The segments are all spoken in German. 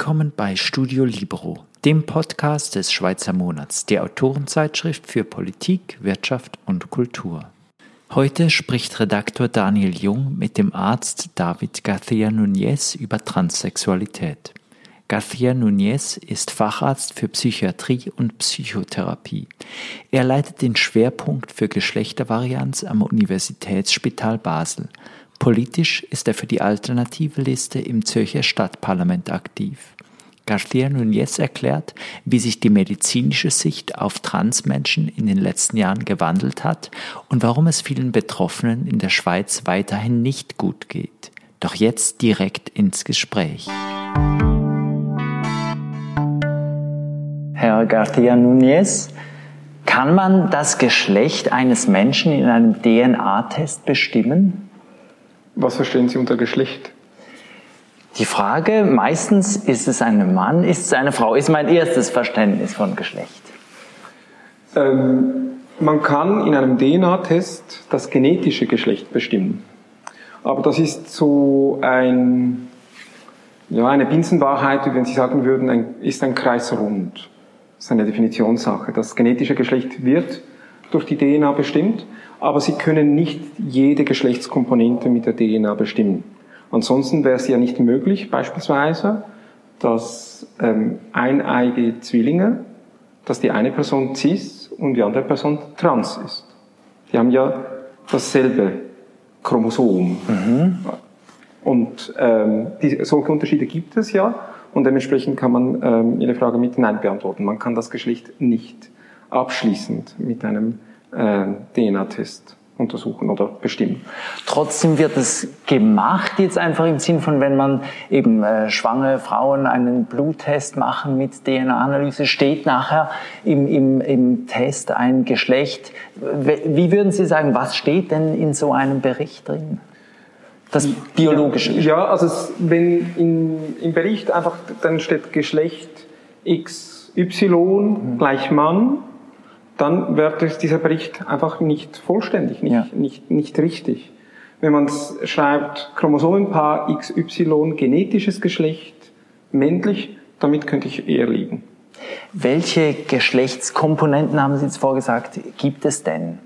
Willkommen bei Studio Libero, dem Podcast des Schweizer Monats, der Autorenzeitschrift für Politik, Wirtschaft und Kultur. Heute spricht Redaktor Daniel Jung mit dem Arzt David García Núñez über Transsexualität. García Núñez ist Facharzt für Psychiatrie und Psychotherapie. Er leitet den Schwerpunkt für Geschlechtervarianz am Universitätsspital Basel Politisch ist er für die alternative Liste im Zürcher Stadtparlament aktiv. García Núñez erklärt, wie sich die medizinische Sicht auf Transmenschen in den letzten Jahren gewandelt hat und warum es vielen Betroffenen in der Schweiz weiterhin nicht gut geht. Doch jetzt direkt ins Gespräch. Herr García Núñez, kann man das Geschlecht eines Menschen in einem DNA-Test bestimmen? Was verstehen Sie unter Geschlecht? Die Frage, meistens ist es ein Mann, ist es eine Frau, ist mein erstes Verständnis von Geschlecht. Ähm, man kann in einem DNA-Test das genetische Geschlecht bestimmen. Aber das ist so ein, ja, eine Binsenwahrheit, wie wenn Sie sagen würden, ein, ist ein Kreis rund. Das ist eine Definitionssache. Das genetische Geschlecht wird durch die DNA bestimmt aber sie können nicht jede Geschlechtskomponente mit der DNA bestimmen. Ansonsten wäre es ja nicht möglich, beispielsweise, dass ähm, eineige Zwillinge, dass die eine Person cis und die andere Person trans ist. Die haben ja dasselbe Chromosom. Mhm. Und ähm, die, solche Unterschiede gibt es ja und dementsprechend kann man ähm, Ihre Frage mit Nein beantworten. Man kann das Geschlecht nicht abschließend mit einem äh, DNA-Test untersuchen oder bestimmen. Trotzdem wird es gemacht jetzt einfach im Sinn von, wenn man eben äh, schwangere Frauen einen Bluttest machen mit DNA-Analyse, steht nachher im, im, im Test ein Geschlecht. Wie würden Sie sagen, was steht denn in so einem Bericht drin? Das biologische Geschlecht. Ja, also es, wenn in, im Bericht einfach dann steht Geschlecht XY mhm. gleich Mann, dann wird dieser Bericht einfach nicht vollständig, nicht, ja. nicht, nicht richtig. Wenn man schreibt, Chromosomenpaar XY, genetisches Geschlecht, männlich, damit könnte ich eher liegen. Welche Geschlechtskomponenten, haben Sie jetzt vorgesagt, gibt es denn?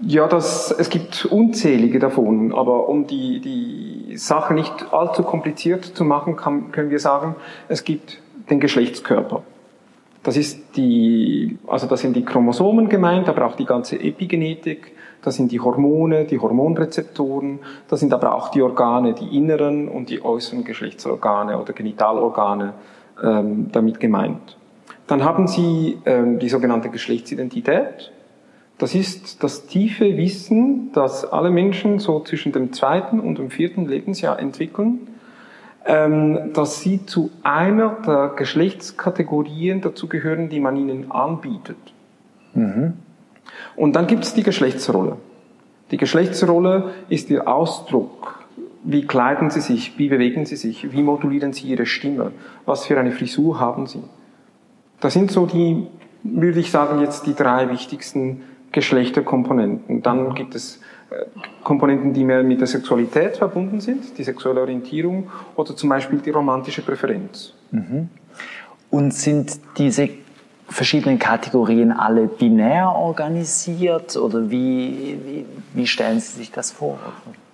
Ja, das, es gibt unzählige davon, aber um die, die Sache nicht allzu kompliziert zu machen, kann, können wir sagen, es gibt den Geschlechtskörper. Das ist die, also das sind die Chromosomen gemeint, aber auch die ganze Epigenetik. Das sind die Hormone, die Hormonrezeptoren. Das sind aber auch die Organe, die inneren und die äußeren Geschlechtsorgane oder Genitalorgane ähm, damit gemeint. Dann haben Sie ähm, die sogenannte Geschlechtsidentität. Das ist das tiefe Wissen, das alle Menschen so zwischen dem zweiten und dem vierten Lebensjahr entwickeln dass sie zu einer der Geschlechtskategorien dazugehören, die man ihnen anbietet. Mhm. Und dann gibt es die Geschlechtsrolle. Die Geschlechtsrolle ist ihr Ausdruck. Wie kleiden sie sich? Wie bewegen sie sich? Wie modulieren sie ihre Stimme? Was für eine Frisur haben sie? Das sind so die, würde ich sagen, jetzt die drei wichtigsten Geschlechterkomponenten. Dann gibt es Komponenten, die mehr mit der Sexualität verbunden sind, die sexuelle Orientierung oder zum Beispiel die romantische Präferenz. Mhm. Und sind diese verschiedenen Kategorien alle binär organisiert oder wie, wie, wie, stellen Sie sich das vor?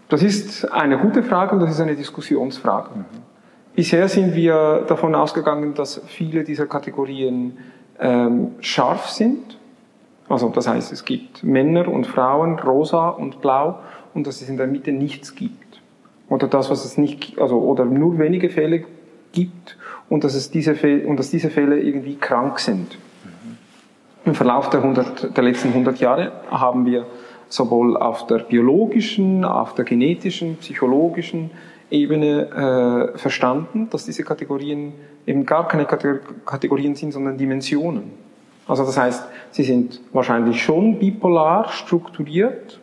Das ist eine gute Frage und das ist eine Diskussionsfrage. Mhm. Bisher sind wir davon ausgegangen, dass viele dieser Kategorien ähm, scharf sind also das heißt, es gibt Männer und Frauen, rosa und blau, und dass es in der Mitte nichts gibt. Oder das, was es nicht, also, oder nur wenige Fälle gibt und dass, es diese, Fälle, und dass diese Fälle irgendwie krank sind. Im Verlauf der, 100, der letzten 100 Jahre haben wir sowohl auf der biologischen, auf der genetischen, psychologischen Ebene äh, verstanden, dass diese Kategorien eben gar keine Kategorien sind, sondern Dimensionen. Also das heißt, sie sind wahrscheinlich schon bipolar strukturiert,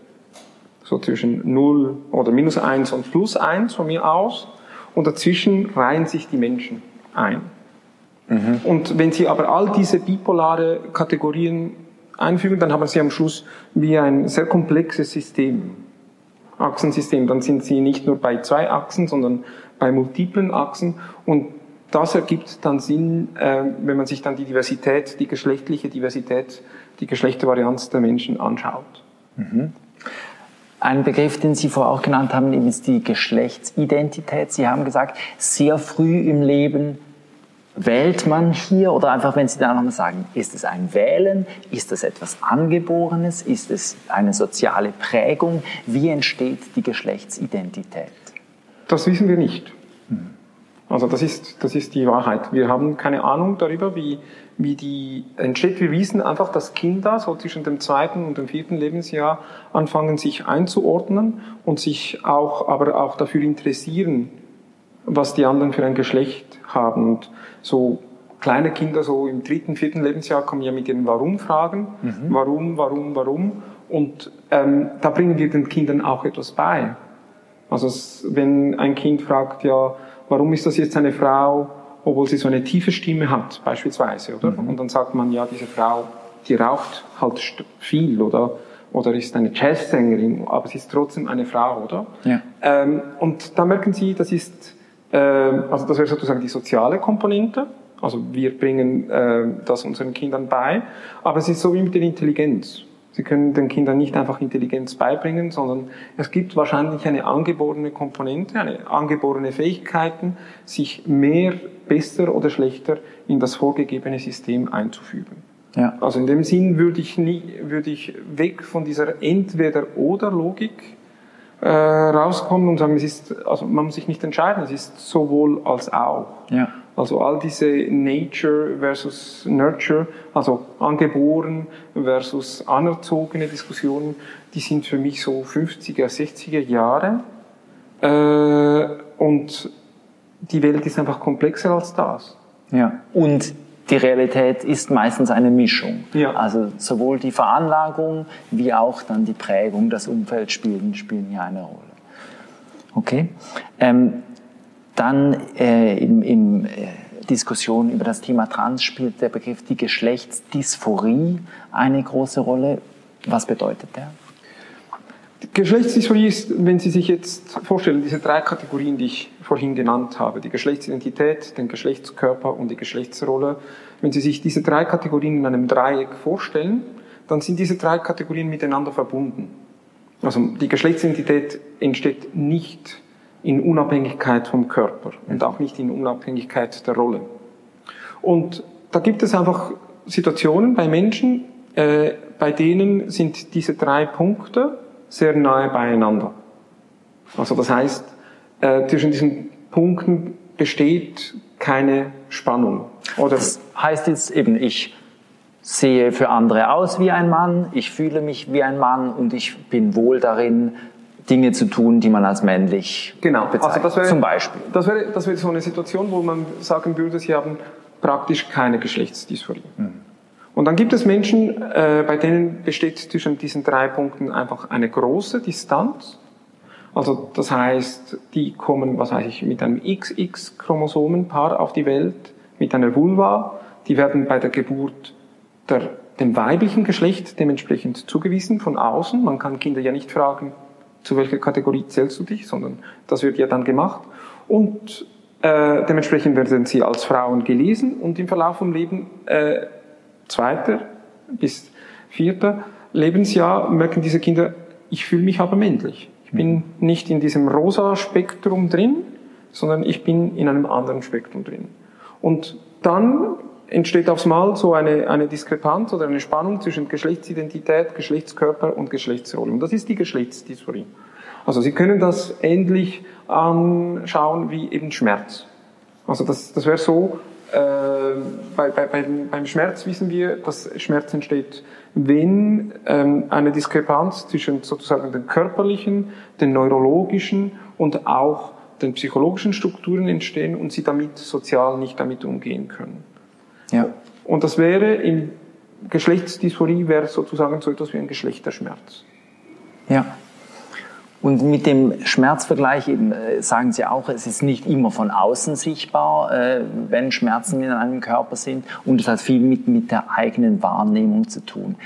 so zwischen 0 oder minus 1 und plus 1 von mir aus, und dazwischen reihen sich die Menschen ein. Mhm. Und wenn Sie aber all diese bipolare Kategorien einfügen, dann haben Sie am Schluss wie ein sehr komplexes System, Achsensystem. Dann sind Sie nicht nur bei zwei Achsen, sondern bei multiplen Achsen und das ergibt dann Sinn, äh, wenn man sich dann die Diversität, die geschlechtliche Diversität, die Geschlechtervarianz der Menschen anschaut. Mhm. Ein Begriff, den Sie vorher auch genannt haben, ist die Geschlechtsidentität. Sie haben gesagt, sehr früh im Leben wählt man hier oder einfach, wenn Sie da nochmal sagen, ist es ein Wählen? Ist es etwas Angeborenes? Ist es eine soziale Prägung? Wie entsteht die Geschlechtsidentität? Das wissen wir nicht. Also das ist, das ist die Wahrheit. Wir haben keine Ahnung darüber, wie, wie die entsteht. Wir wissen einfach, dass Kinder so zwischen dem zweiten und dem vierten Lebensjahr anfangen, sich einzuordnen und sich auch, aber auch dafür interessieren, was die anderen für ein Geschlecht haben. Und so kleine Kinder so im dritten, vierten Lebensjahr kommen ja mit den Warum-Fragen. Mhm. Warum, warum, warum? Und ähm, da bringen wir den Kindern auch etwas bei. Also wenn ein Kind fragt, ja, warum ist das jetzt eine Frau, obwohl sie so eine tiefe Stimme hat, beispielsweise, oder? Mhm. Und dann sagt man, ja, diese Frau, die raucht halt viel, oder? Oder ist eine Jazzsängerin, aber sie ist trotzdem eine Frau, oder? Ja. Ähm, und da merken Sie, das ist, äh, also das wäre sozusagen die soziale Komponente. Also wir bringen äh, das unseren Kindern bei, aber es ist so wie mit der Intelligenz. Sie können den Kindern nicht einfach Intelligenz beibringen, sondern es gibt wahrscheinlich eine angeborene Komponente, eine angeborene Fähigkeiten, sich mehr, besser oder schlechter in das vorgegebene System einzufügen. Ja. Also in dem Sinn würde ich, nie, würde ich weg von dieser Entweder-Oder-Logik äh, rauskommen und sagen, es ist, also man muss sich nicht entscheiden, es ist sowohl als auch. Ja. Also all diese Nature versus Nurture, also angeboren versus anerzogene Diskussionen, die sind für mich so 50er, 60er Jahre. Äh, und die Welt ist einfach komplexer als das. Ja. Und die Realität ist meistens eine Mischung. Ja. Also sowohl die Veranlagung wie auch dann die Prägung, das Umfeld spielen, spielen hier eine Rolle. Okay. Ähm, dann äh, im, im äh, Diskussion über das Thema Trans spielt der Begriff die Geschlechtsdysphorie eine große Rolle. Was bedeutet der? Geschlechtsdysphorie ist, wenn Sie sich jetzt vorstellen, diese drei Kategorien, die ich vorhin genannt habe, die Geschlechtsidentität, den Geschlechtskörper und die Geschlechtsrolle, wenn Sie sich diese drei Kategorien in einem Dreieck vorstellen, dann sind diese drei Kategorien miteinander verbunden. Also die Geschlechtsidentität entsteht nicht in Unabhängigkeit vom Körper und auch nicht in Unabhängigkeit der Rolle. Und da gibt es einfach Situationen bei Menschen, äh, bei denen sind diese drei Punkte sehr nahe beieinander. Also das heißt, äh, zwischen diesen Punkten besteht keine Spannung. Oder das heißt jetzt eben, ich sehe für andere aus wie ein Mann, ich fühle mich wie ein Mann und ich bin wohl darin, Dinge zu tun, die man als männlich genau. bezeichnet. Also das wäre, Zum Beispiel. Das wäre, das wäre so eine Situation, wo man sagen würde, sie haben praktisch keine Geschlechtsdysphorie. Mhm. Und dann gibt es Menschen, äh, bei denen besteht zwischen diesen drei Punkten einfach eine große Distanz. Also das heißt, die kommen, was weiß ich, mit einem XX-Chromosomenpaar auf die Welt, mit einer Vulva. Die werden bei der Geburt der, dem weiblichen Geschlecht dementsprechend zugewiesen von außen. Man kann Kinder ja nicht fragen, zu welcher Kategorie zählst du dich, sondern das wird ja dann gemacht. Und äh, dementsprechend werden sie als Frauen gelesen und im Verlauf vom Leben, äh, zweiter bis vierter Lebensjahr, merken diese Kinder, ich fühle mich aber männlich. Ich bin nicht in diesem rosa Spektrum drin, sondern ich bin in einem anderen Spektrum drin. Und dann entsteht aufs Mal so eine, eine Diskrepanz oder eine Spannung zwischen Geschlechtsidentität, Geschlechtskörper und Geschlechtsrolle. Und das ist die Geschlechtsdysphorie. Also Sie können das ähnlich anschauen wie eben Schmerz. Also das, das wäre so, äh, bei, bei, beim, beim Schmerz wissen wir, dass Schmerz entsteht, wenn ähm, eine Diskrepanz zwischen sozusagen den körperlichen, den neurologischen und auch den psychologischen Strukturen entstehen und Sie damit sozial nicht damit umgehen können. Ja. Und das wäre in Geschlechtsdysphorie wäre sozusagen so etwas wie ein Geschlechterschmerz. Ja. Und mit dem Schmerzvergleich eben äh, sagen Sie auch, es ist nicht immer von außen sichtbar, äh, wenn Schmerzen in einem Körper sind und es hat viel mit, mit der eigenen Wahrnehmung zu tun.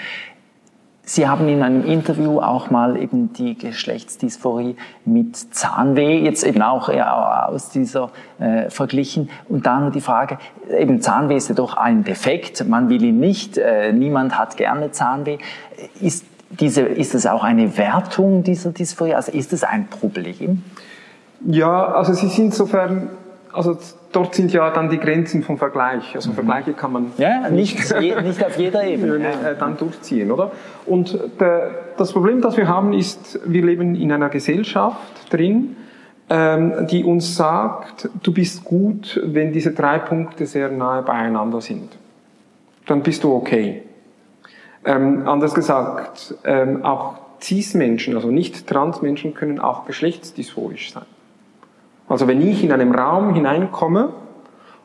Sie haben in einem Interview auch mal eben die Geschlechtsdysphorie mit Zahnweh jetzt eben auch aus dieser äh, verglichen. Und da nur die Frage, eben Zahnweh ist ja doch ein Defekt, man will ihn nicht, äh, niemand hat gerne Zahnweh. Ist, diese, ist es auch eine Wertung dieser Dysphorie? Also ist es ein Problem? Ja, also sie sind insofern also dort sind ja dann die Grenzen vom Vergleich. Also mhm. Vergleiche kann man ja, nicht, nicht auf jeder Ebene ja. Äh, dann durchziehen, oder? Und der, das Problem, das wir haben, ist, wir leben in einer Gesellschaft drin, ähm, die uns sagt, du bist gut, wenn diese drei Punkte sehr nahe beieinander sind. Dann bist du okay. Ähm, anders gesagt, ähm, auch Cis-Menschen, also nicht Trans-Menschen, können auch geschlechtsdysphorisch sein. Also wenn ich in einem Raum hineinkomme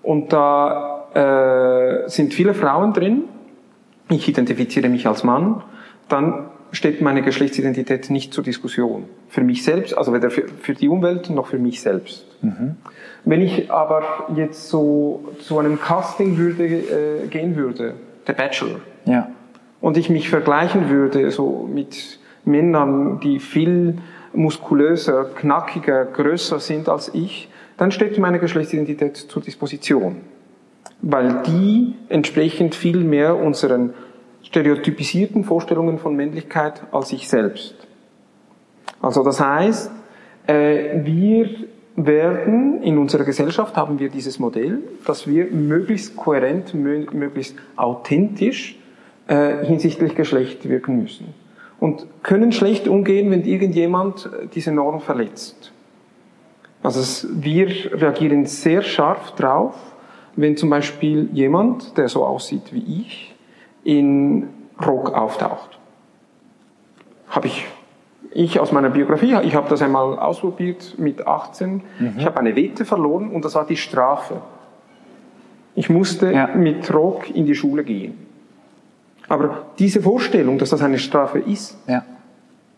und da äh, sind viele Frauen drin, ich identifiziere mich als Mann, dann steht meine Geschlechtsidentität nicht zur Diskussion. Für mich selbst, also weder für, für die Umwelt noch für mich selbst. Mhm. Wenn ich aber jetzt so zu einem Casting würde, äh, gehen würde, der Bachelor, ja. und ich mich vergleichen würde so mit Männern, die viel muskulöser, knackiger, größer sind als ich, dann steht meine Geschlechtsidentität zur Disposition. Weil die entsprechend viel mehr unseren stereotypisierten Vorstellungen von Männlichkeit als ich selbst. Also das heißt, äh, wir werden in unserer Gesellschaft haben wir dieses Modell, dass wir möglichst kohärent, möglichst authentisch äh, hinsichtlich Geschlecht wirken müssen und können schlecht umgehen, wenn irgendjemand äh, diese Norm verletzt. Also es, wir reagieren sehr scharf drauf, wenn zum Beispiel jemand, der so aussieht wie ich, in Rock auftaucht. Habe ich ich aus meiner Biografie, ich habe das einmal ausprobiert mit 18. Mhm. Ich habe eine Wette verloren und das war die Strafe. Ich musste ja. mit Rock in die Schule gehen. Aber diese Vorstellung, dass das eine Strafe ist, ja.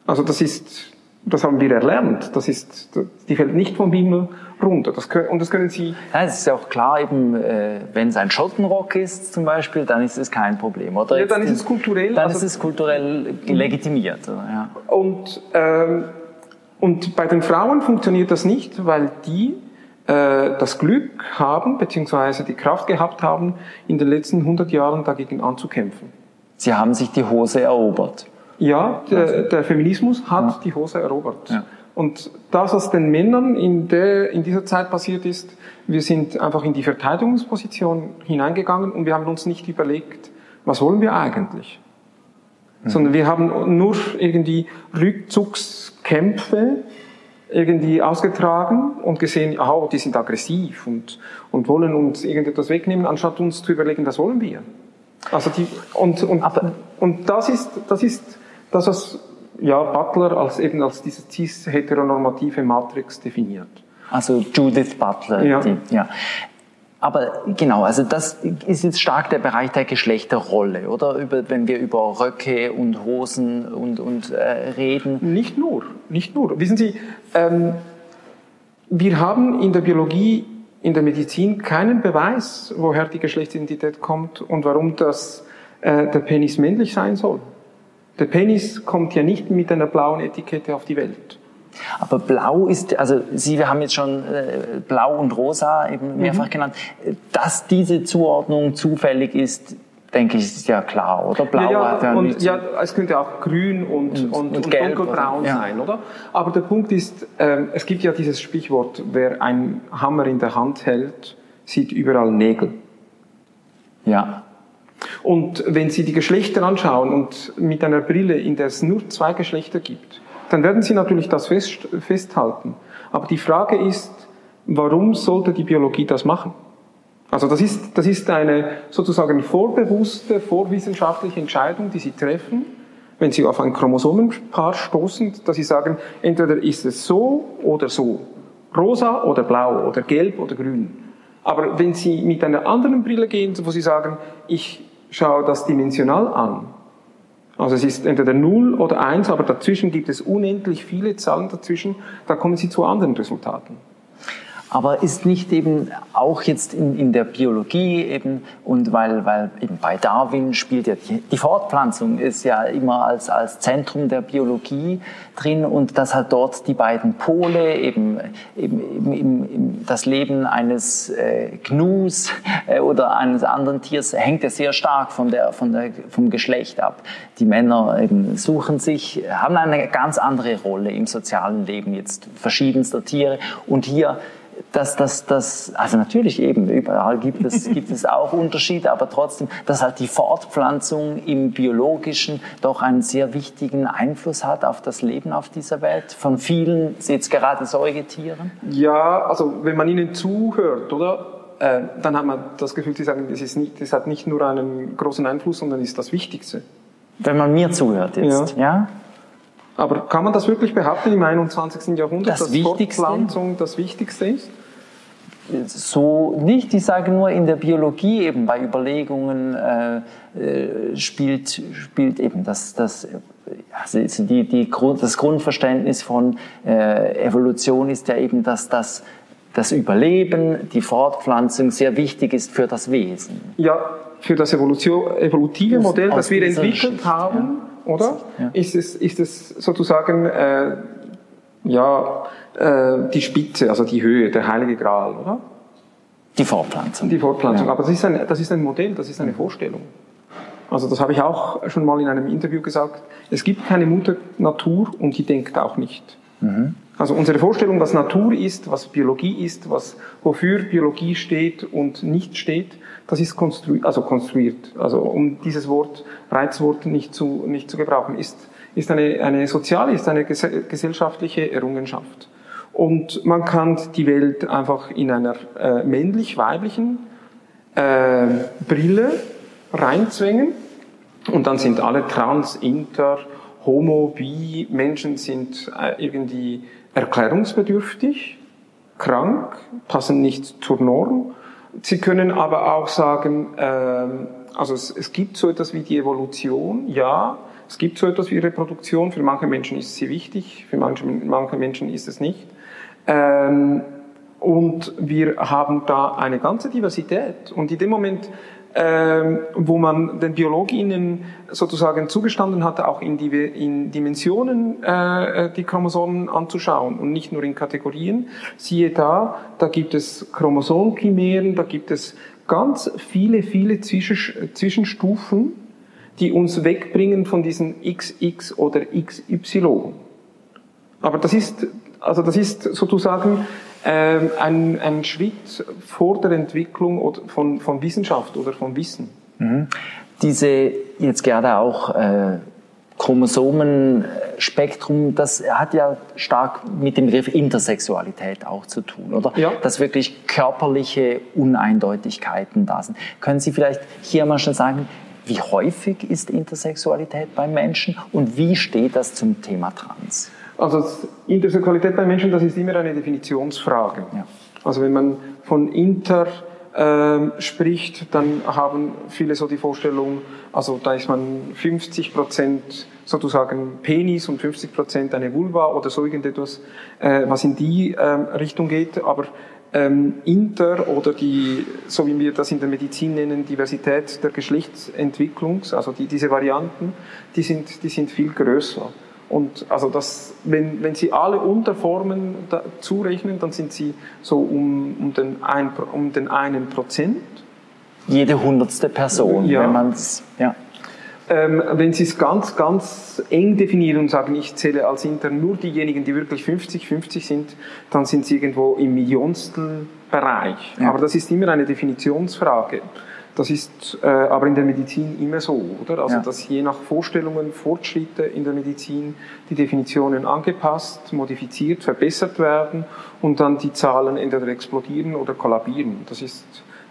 also das ist, das haben wir erlernt, das ist, die fällt nicht vom Himmel runter. Das können, und das können Sie. Ja, es ist ja auch klar, eben, äh, wenn es ein Schottenrock ist zum Beispiel, dann ist es kein Problem, oder? Ja, dann ist es kulturell. Dann also, ist es kulturell legitimiert. Ja. Und ähm, und bei den Frauen funktioniert das nicht, weil die äh, das Glück haben, beziehungsweise die Kraft gehabt haben, in den letzten 100 Jahren dagegen anzukämpfen. Sie haben sich die Hose erobert. Ja, der, also- der Feminismus hat ja. die Hose erobert. Ja. Und das, was den Männern in, der, in dieser Zeit passiert ist, wir sind einfach in die Verteidigungsposition hineingegangen und wir haben uns nicht überlegt, was wollen wir eigentlich? Mhm. Sondern wir haben nur irgendwie Rückzugskämpfe irgendwie ausgetragen und gesehen, oh, die sind aggressiv und, und wollen uns irgendetwas wegnehmen, anstatt uns zu überlegen, was wollen wir? Also die, und, und, Aber, und das ist, das ist das, was ja, Butler als eben als diese cis-heteronormative Matrix definiert. Also Judith Butler. Ja. Die, ja. Aber genau, also das ist jetzt stark der Bereich der Geschlechterrolle, oder? Über, wenn wir über Röcke und Hosen und, und äh, reden. Nicht nur, nicht nur. Wissen Sie, ähm, wir haben in der Biologie in der Medizin keinen Beweis, woher die Geschlechtsidentität kommt und warum das, äh, der Penis männlich sein soll. Der Penis kommt ja nicht mit einer blauen Etikette auf die Welt. Aber blau ist, also Sie haben jetzt schon äh, blau und rosa eben mehrfach mhm. genannt, dass diese Zuordnung zufällig ist, denke ich, ist ja klar, oder? Blau ja, ja, ja und, ja, es könnte auch grün und, und, und, und dunkelbraun oder, sein, oder? Aber der Punkt ist, ähm, es gibt ja dieses Sprichwort, wer einen Hammer in der Hand hält, sieht überall Nägel. Ja. Und wenn Sie die Geschlechter anschauen und mit einer Brille, in der es nur zwei Geschlechter gibt, dann werden Sie natürlich das fest, festhalten. Aber die Frage ist, warum sollte die Biologie das machen? Also das ist, das ist eine sozusagen vorbewusste, vorwissenschaftliche Entscheidung, die Sie treffen, wenn Sie auf ein Chromosomenpaar stoßen, dass Sie sagen, entweder ist es so oder so, rosa oder blau oder gelb oder grün. Aber wenn Sie mit einer anderen Brille gehen, wo Sie sagen, ich schaue das dimensional an, also es ist entweder 0 oder 1, aber dazwischen gibt es unendlich viele Zahlen dazwischen, da kommen Sie zu anderen Resultaten. Aber ist nicht eben auch jetzt in, in der Biologie eben und weil, weil eben bei Darwin spielt ja die, die Fortpflanzung ist ja immer als, als Zentrum der Biologie drin und dass halt dort die beiden Pole eben, eben, eben, eben das Leben eines äh, Gnus äh, oder eines anderen Tiers hängt ja sehr stark von der, von der, vom Geschlecht ab. Die Männer eben suchen sich, haben eine ganz andere Rolle im sozialen Leben jetzt verschiedenster Tiere und hier dass das, das, also natürlich eben, überall gibt es, gibt es auch Unterschiede, aber trotzdem, dass halt die Fortpflanzung im Biologischen doch einen sehr wichtigen Einfluss hat auf das Leben auf dieser Welt, von vielen, jetzt gerade Säugetieren? Ja, also wenn man ihnen zuhört, oder? Äh, dann hat man das Gefühl, sie sagen, das, ist nicht, das hat nicht nur einen großen Einfluss, sondern ist das Wichtigste. Wenn man mir zuhört jetzt, ja? ja? Aber kann man das wirklich behaupten im 21. Jahrhundert, das dass Wichtigste? Fortpflanzung das Wichtigste ist? So nicht, ich sage nur in der Biologie eben bei Überlegungen äh, äh spielt, spielt eben das, das, also die, die, das Grundverständnis von äh, Evolution ist ja eben, dass das, das Überleben, die Fortpflanzung sehr wichtig ist für das Wesen. Ja, für das Evolution, evolutive Modell, das wir entwickelt Schicht, haben. Ja oder? Ja. Ist, es, ist es sozusagen äh, ja, äh, die Spitze, also die Höhe, der heilige Gral, oder? Die Fortpflanzung. Die Fortpflanzung. Ja. Aber das ist, ein, das ist ein Modell, das ist eine Vorstellung. Also das habe ich auch schon mal in einem Interview gesagt. Es gibt keine Mutter Natur und die denkt auch nicht. Mhm. Also unsere Vorstellung, was Natur ist, was Biologie ist, was, wofür Biologie steht und nicht steht, das ist konstruiert, also konstruiert. Also um dieses Wort, Reizwort nicht zu, nicht zu gebrauchen, ist, ist eine, eine soziale, ist eine gesellschaftliche Errungenschaft. Und man kann die Welt einfach in einer äh, männlich-weiblichen äh, Brille reinzwängen und dann sind alle trans, inter, homo, bi Menschen sind äh, irgendwie erklärungsbedürftig, krank, passen nicht zur Norm. Sie können aber auch sagen, ähm, also es, es gibt so etwas wie die Evolution, ja, es gibt so etwas wie Reproduktion, für manche Menschen ist sie wichtig, für manche, manche Menschen ist es nicht. Ähm, und wir haben da eine ganze Diversität. Und in dem Moment, ähm, wo man den BiologInnen sozusagen zugestanden hat, auch in, die, in Dimensionen äh, die Chromosomen anzuschauen und nicht nur in Kategorien. Siehe da, da gibt es Chromosomchimären, da gibt es ganz viele, viele Zwischenstufen, die uns wegbringen von diesen XX oder XY. Aber das ist, also das ist sozusagen ähm, ein, ein Schritt vor der Entwicklung von, von Wissenschaft oder von Wissen. Mhm. Diese jetzt gerade auch äh, Chromosomenspektrum, das hat ja stark mit dem Begriff Intersexualität auch zu tun, oder? Ja. Dass wirklich körperliche Uneindeutigkeiten da sind. Können Sie vielleicht hier mal schon sagen, wie häufig ist Intersexualität beim Menschen und wie steht das zum Thema Trans? Also Intersexualität bei Menschen, das ist immer eine Definitionsfrage. Ja. Also wenn man von Inter ähm, spricht, dann haben viele so die Vorstellung, also da ist man 50 Prozent sozusagen Penis und 50 Prozent eine Vulva oder so irgendetwas, äh, was in die ähm, Richtung geht. Aber ähm, Inter oder die, so wie wir das in der Medizin nennen, Diversität der Geschlechtsentwicklung, also die, diese Varianten, die sind, die sind viel größer. Und also das, wenn, wenn Sie alle Unterformen da, zurechnen, dann sind Sie so um, um, den, ein, um den einen Prozent. Jede hundertste Person, ja. wenn man es, ja. Ähm, wenn Sie es ganz, ganz eng definieren und sagen, ich zähle als intern nur diejenigen, die wirklich 50, 50 sind, dann sind Sie irgendwo im Millionstelbereich. Ja. Aber das ist immer eine Definitionsfrage. Das ist äh, aber in der Medizin immer so, oder? Also, ja. dass je nach Vorstellungen, Fortschritte in der Medizin die Definitionen angepasst, modifiziert, verbessert werden und dann die Zahlen entweder explodieren oder kollabieren. Das ist,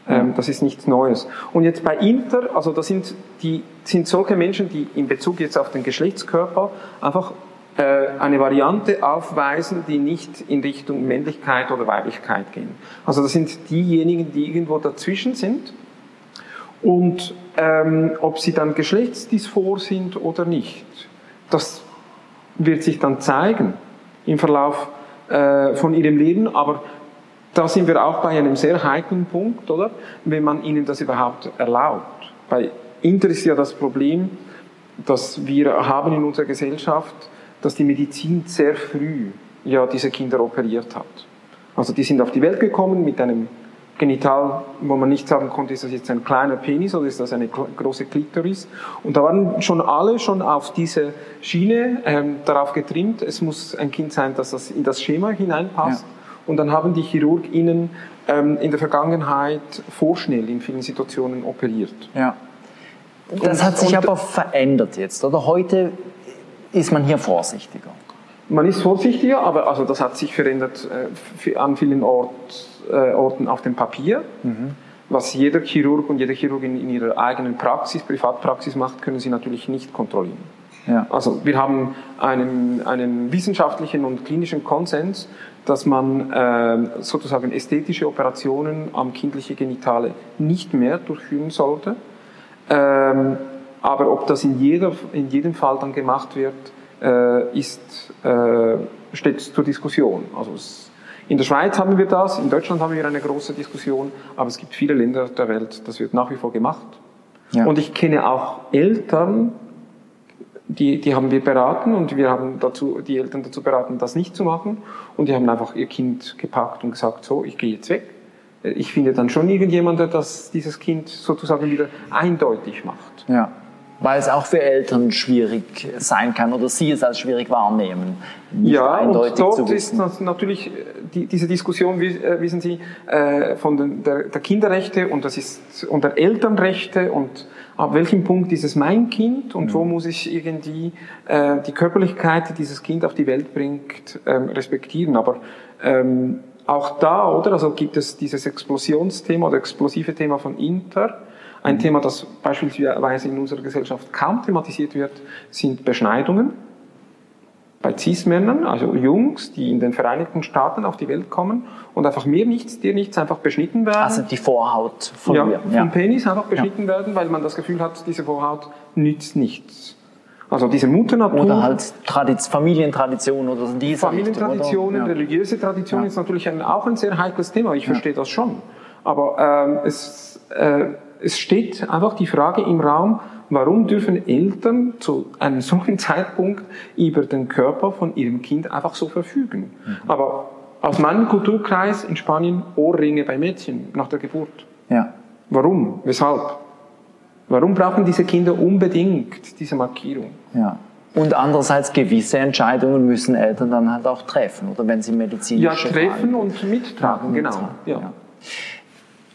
ähm, das ist nichts Neues. Und jetzt bei Inter, also das sind, die, sind solche Menschen, die in Bezug jetzt auf den Geschlechtskörper einfach äh, eine Variante aufweisen, die nicht in Richtung Männlichkeit oder Weiblichkeit gehen. Also das sind diejenigen, die irgendwo dazwischen sind und ähm, ob sie dann geschlechtsdysphor sind oder nicht, das wird sich dann zeigen im Verlauf äh, von ihrem Leben, aber da sind wir auch bei einem sehr heiklen Punkt, oder? Wenn man ihnen das überhaupt erlaubt. Bei Inter ist ja das Problem, dass wir haben in unserer Gesellschaft, dass die Medizin sehr früh ja diese Kinder operiert hat. Also die sind auf die Welt gekommen mit einem Genital, wo man nicht sagen konnte, ist das jetzt ein kleiner Penis oder ist das eine große Klitoris. Und da waren schon alle schon auf diese Schiene ähm, darauf getrimmt, es muss ein Kind sein, dass das in das Schema hineinpasst. Ja. Und dann haben die ChirurgInnen ähm, in der Vergangenheit vorschnell in vielen Situationen operiert. Ja. Das und, hat sich aber verändert jetzt, oder? Heute ist man hier vorsichtiger. Man ist vorsichtiger, aber also das hat sich verändert äh, an vielen Ort, äh, Orten auf dem Papier. Mhm. Was jeder Chirurg und jede Chirurgin in ihrer eigenen Praxis, Privatpraxis macht, können sie natürlich nicht kontrollieren. Ja. Also wir haben einen, einen wissenschaftlichen und klinischen Konsens, dass man äh, sozusagen ästhetische Operationen am kindlichen Genitale nicht mehr durchführen sollte. Ähm, aber ob das in, jeder, in jedem Fall dann gemacht wird, ist, äh, steht zur Diskussion. Also es, in der Schweiz haben wir das, in Deutschland haben wir eine große Diskussion, aber es gibt viele Länder der Welt, das wird nach wie vor gemacht. Ja. Und ich kenne auch Eltern, die, die haben wir beraten und wir haben dazu, die Eltern dazu beraten, das nicht zu machen. Und die haben einfach ihr Kind gepackt und gesagt, so, ich gehe jetzt weg. Ich finde dann schon irgendjemand, der das, dieses Kind sozusagen wieder eindeutig macht. Ja. Weil es auch für Eltern schwierig sein kann oder sie es als schwierig wahrnehmen. Ja, und dort ist natürlich die, diese Diskussion, äh, wissen Sie, äh, von den, der, der Kinderrechte und das ist und der Elternrechte und ab welchem Punkt ist es mein Kind und mhm. wo muss ich irgendwie äh, die Körperlichkeit, die dieses Kind auf die Welt bringt, ähm, respektieren. Aber ähm, auch da, oder? Also gibt es dieses Explosionsthema oder explosive Thema von Inter. Ein. Thema, das beispielsweise in unserer Gesellschaft kaum thematisiert wird, sind Beschneidungen bei Cis-Männern, also Jungs, die in den Vereinigten Staaten auf die Welt kommen und einfach mir nichts, dir nichts einfach beschnitten werden. Also die Vorhaut von ja, mir. Ja. Vom Penis einfach beschnitten ja. werden, weil man das Gefühl hat, diese Vorhaut nützt nichts. Also diese Mutternatur. Oder halt Tradiz Familientradition oder diese Familientraditionen, oder? religiöse Tradition ist natürlich ein, auch ein sehr heikles Thema. Ich verstehe das schon. Aber ähm, es, äh, es steht einfach die Frage im Raum, warum dürfen Eltern zu einem solchen Zeitpunkt über den Körper von ihrem Kind einfach so verfügen? Mhm. Aber aus meinem Kulturkreis in Spanien Ohrringe bei Mädchen nach der Geburt. Ja. Warum? Weshalb? Warum brauchen diese Kinder unbedingt diese Markierung? Ja. Und andererseits gewisse Entscheidungen müssen Eltern dann halt auch treffen, oder wenn sie medizinische Ja, treffen Fragen und mittragen, genau. Ja. ja.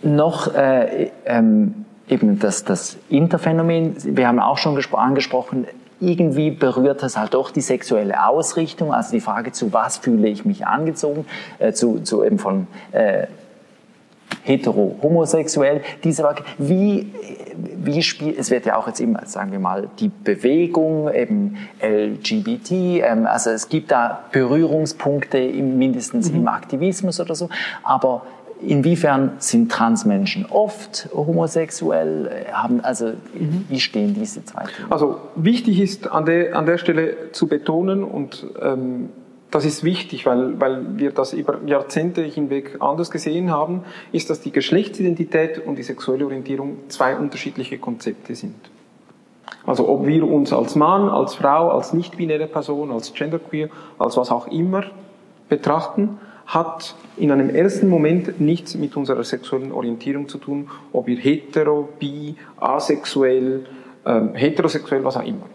Noch äh, ähm, eben das, das Interphänomen, wir haben auch schon angesprochen, irgendwie berührt es halt doch die sexuelle Ausrichtung, also die Frage, zu was fühle ich mich angezogen, äh, zu, zu eben von äh, hetero, homosexuell, diese Frage, wie, wie spielt, es wird ja auch jetzt immer, sagen wir mal, die Bewegung, eben LGBT, ähm, also es gibt da Berührungspunkte im, mindestens mhm. im Aktivismus oder so, aber Inwiefern sind Transmenschen oft homosexuell? Haben, also, wie stehen diese zwei Themen? Also, wichtig ist an der, an der Stelle zu betonen und ähm, das ist wichtig, weil, weil wir das über Jahrzehnte hinweg anders gesehen haben, ist, dass die Geschlechtsidentität und die sexuelle Orientierung zwei unterschiedliche Konzepte sind. Also ob wir uns als Mann, als Frau, als nicht-binäre Person, als Genderqueer, als was auch immer betrachten, hat in einem ersten Moment nichts mit unserer sexuellen Orientierung zu tun, ob wir hetero, bi, asexuell, ähm, heterosexuell, was auch immer.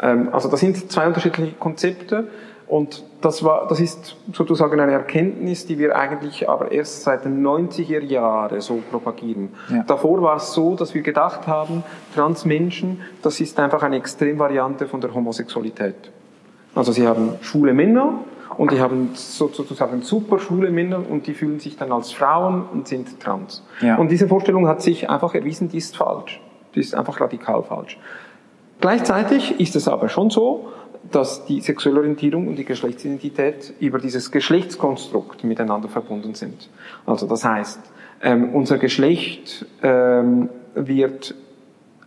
Ähm, also das sind zwei unterschiedliche Konzepte und das, war, das ist sozusagen eine Erkenntnis, die wir eigentlich aber erst seit den 90er Jahren so propagieren. Ja. Davor war es so, dass wir gedacht haben, Transmenschen, das ist einfach eine Extremvariante von der Homosexualität. Also sie haben schwule Männer, und die haben sozusagen super schwule Männer und die fühlen sich dann als Frauen und sind trans. Ja. Und diese Vorstellung hat sich einfach erwiesen, die ist falsch. Die ist einfach radikal falsch. Gleichzeitig ist es aber schon so, dass die sexuelle Orientierung und die Geschlechtsidentität über dieses Geschlechtskonstrukt miteinander verbunden sind. Also das heißt, ähm, unser Geschlecht ähm, wird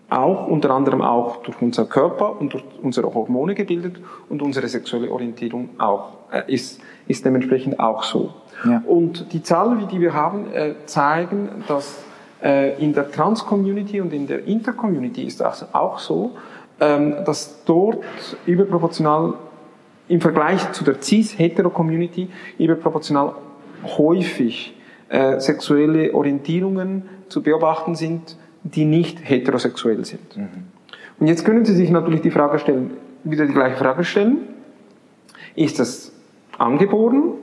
auch unter anderem auch durch unser Körper und durch unsere Hormone gebildet und unsere sexuelle Orientierung auch äh, ist, ist dementsprechend auch so. Ja. Und die Zahlen, die wir haben, äh, zeigen, dass äh, in der Trans-Community und in der Inter-Community ist das auch so, ähm, dass dort überproportional im Vergleich zu der cis-hetero-Community überproportional häufig äh, sexuelle Orientierungen zu beobachten sind, die nicht heterosexuell sind. Mhm. Und jetzt können Sie sich natürlich die Frage stellen, wieder die gleiche Frage stellen. Ist das angeboren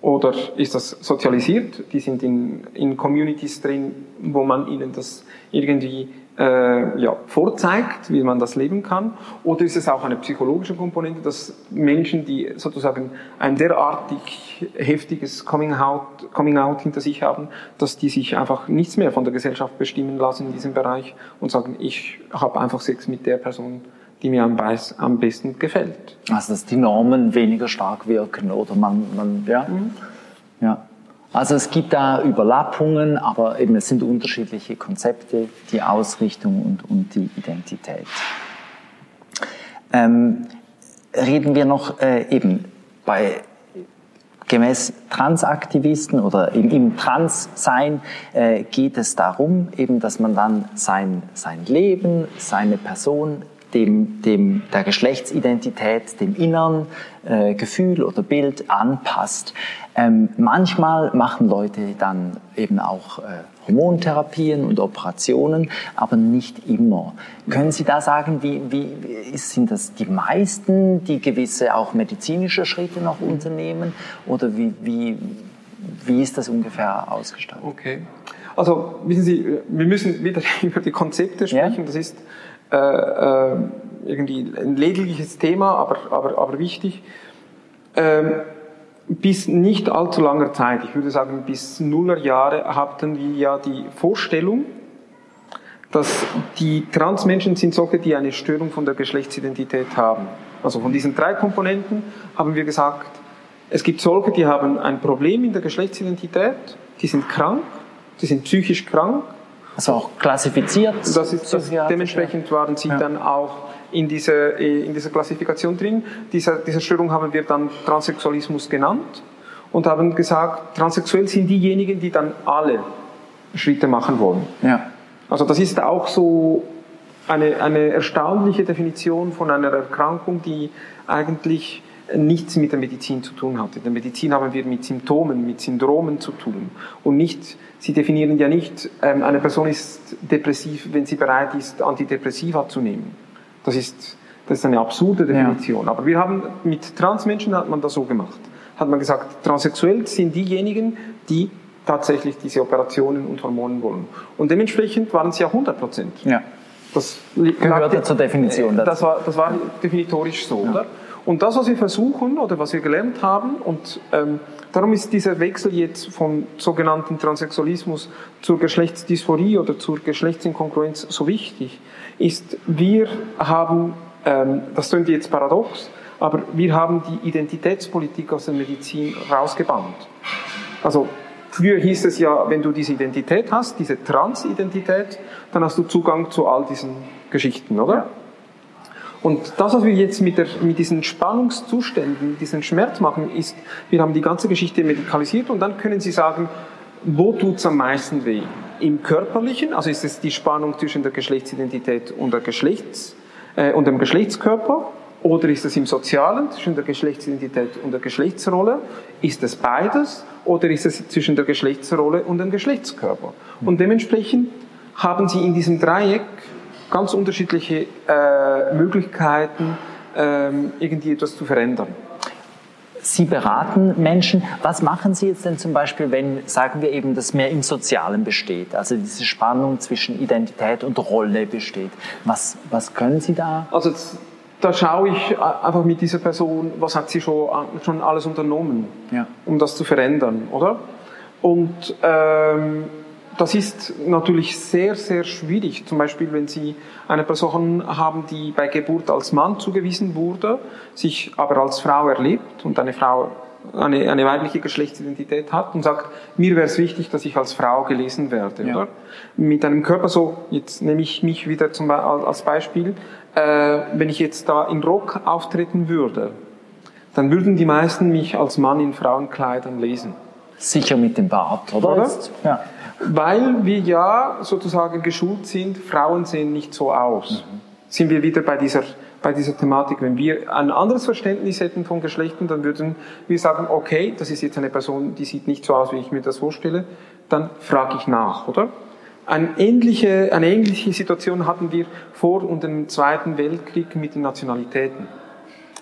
oder ist das sozialisiert? Die sind in, in Communities drin, wo man ihnen das irgendwie äh, ja, vorzeigt, wie man das leben kann? Oder ist es auch eine psychologische Komponente, dass Menschen, die sozusagen ein derartig heftiges Coming Out, Coming Out hinter sich haben, dass die sich einfach nichts mehr von der Gesellschaft bestimmen lassen in diesem Bereich und sagen, ich habe einfach Sex mit der Person, die mir am, am besten gefällt. Also dass die Normen weniger stark wirken oder man, man ja. Mhm. ja. Also es gibt da Überlappungen, aber eben es sind unterschiedliche Konzepte, die Ausrichtung und, und die Identität. Ähm, reden wir noch äh, eben bei gemäß Transaktivisten oder im, im Transsein äh, geht es darum, eben, dass man dann sein, sein Leben, seine Person dem, dem der Geschlechtsidentität, dem inneren äh, Gefühl oder Bild anpasst. Ähm, manchmal machen Leute dann eben auch äh, Hormontherapien und Operationen, aber nicht immer. Können Sie da sagen, wie, wie sind das die meisten, die gewisse auch medizinische Schritte noch unternehmen oder wie, wie, wie ist das ungefähr ausgestaltet? Okay. Also wissen Sie, wir müssen wieder über die Konzepte sprechen. Ja? Das ist äh, äh, irgendwie ein ledigliches Thema, aber, aber, aber wichtig. Ähm, bis nicht allzu langer Zeit, ich würde sagen bis Nuller Jahre, hatten wir ja die Vorstellung, dass die Transmenschen sind solche, die eine Störung von der Geschlechtsidentität haben. Also von diesen drei Komponenten haben wir gesagt, es gibt solche, die haben ein Problem in der Geschlechtsidentität, die sind krank, die sind psychisch krank also auch klassifiziert. Das ist, das, dementsprechend waren sie ja. dann auch in dieser, in dieser Klassifikation drin. Diese, diese Störung haben wir dann Transsexualismus genannt und haben gesagt, transsexuell sind diejenigen, die dann alle Schritte machen wollen. Ja. Also das ist auch so eine, eine erstaunliche Definition von einer Erkrankung, die eigentlich nichts mit der Medizin zu tun hat. In der Medizin haben wir mit Symptomen, mit Syndromen zu tun und nicht Sie definieren ja nicht, ähm, eine Person ist depressiv, wenn sie bereit ist, Antidepressiva zu nehmen. Das ist, das ist eine absurde Definition. Ja. Aber wir haben, mit Transmenschen hat man das so gemacht. Hat man gesagt, transsexuell sind diejenigen, die tatsächlich diese Operationen und Hormonen wollen. Und dementsprechend waren sie ja 100 Prozent. Ja. Das gehörte zur Definition. Dazu. Das war, das war definitorisch so, ja. oder? Und das, was wir versuchen oder was wir gelernt haben, und ähm, darum ist dieser Wechsel jetzt von sogenannten Transsexualismus zur Geschlechtsdysphorie oder zur Geschlechtsinkongruenz so wichtig, ist, wir haben, ähm, das klingt jetzt paradox, aber wir haben die Identitätspolitik aus der Medizin rausgebannt. Also Früher hieß es ja, wenn du diese Identität hast, diese Transidentität, dann hast du Zugang zu all diesen Geschichten, oder? Ja. Und das, was wir jetzt mit, der, mit diesen Spannungszuständen, diesen Schmerz machen, ist, wir haben die ganze Geschichte medikalisiert und dann können Sie sagen, wo tut's am meisten weh? Im körperlichen, also ist es die Spannung zwischen der Geschlechtsidentität und, der Geschlechts, äh, und dem Geschlechtskörper? Oder ist es im Sozialen zwischen der Geschlechtsidentität und der Geschlechtsrolle? Ist es beides? Oder ist es zwischen der Geschlechtsrolle und dem Geschlechtskörper? Und dementsprechend haben Sie in diesem Dreieck ganz unterschiedliche äh, Möglichkeiten, ähm, irgendwie etwas zu verändern. Sie beraten Menschen. Was machen Sie jetzt denn zum Beispiel, wenn, sagen wir eben, das mehr im Sozialen besteht, also diese Spannung zwischen Identität und Rolle besteht? Was, was können Sie da? Also da schaue ich einfach mit dieser Person, was hat sie schon, schon alles unternommen, ja. um das zu verändern, oder? Und ähm, das ist natürlich sehr, sehr schwierig. Zum Beispiel, wenn Sie eine Person haben, die bei Geburt als Mann zugewiesen wurde, sich aber als Frau erlebt und eine Frau eine, eine weibliche Geschlechtsidentität hat und sagt, mir wäre es wichtig, dass ich als Frau gelesen werde. Ja. Oder? Mit einem Körper so, jetzt nehme ich mich wieder zum, als Beispiel, äh, wenn ich jetzt da in Rock auftreten würde, dann würden die meisten mich als Mann in Frauenkleidern lesen. Sicher mit dem Bart, oder? oder? Ja. Weil wir ja sozusagen geschult sind, Frauen sehen nicht so aus. Mhm. Sind wir wieder bei dieser, bei dieser Thematik. Wenn wir ein anderes Verständnis hätten von Geschlechtern, dann würden wir sagen, okay, das ist jetzt eine Person, die sieht nicht so aus, wie ich mir das vorstelle, dann frage ich nach, oder? Eine ähnliche, eine ähnliche Situation hatten wir vor und dem Zweiten Weltkrieg mit den Nationalitäten.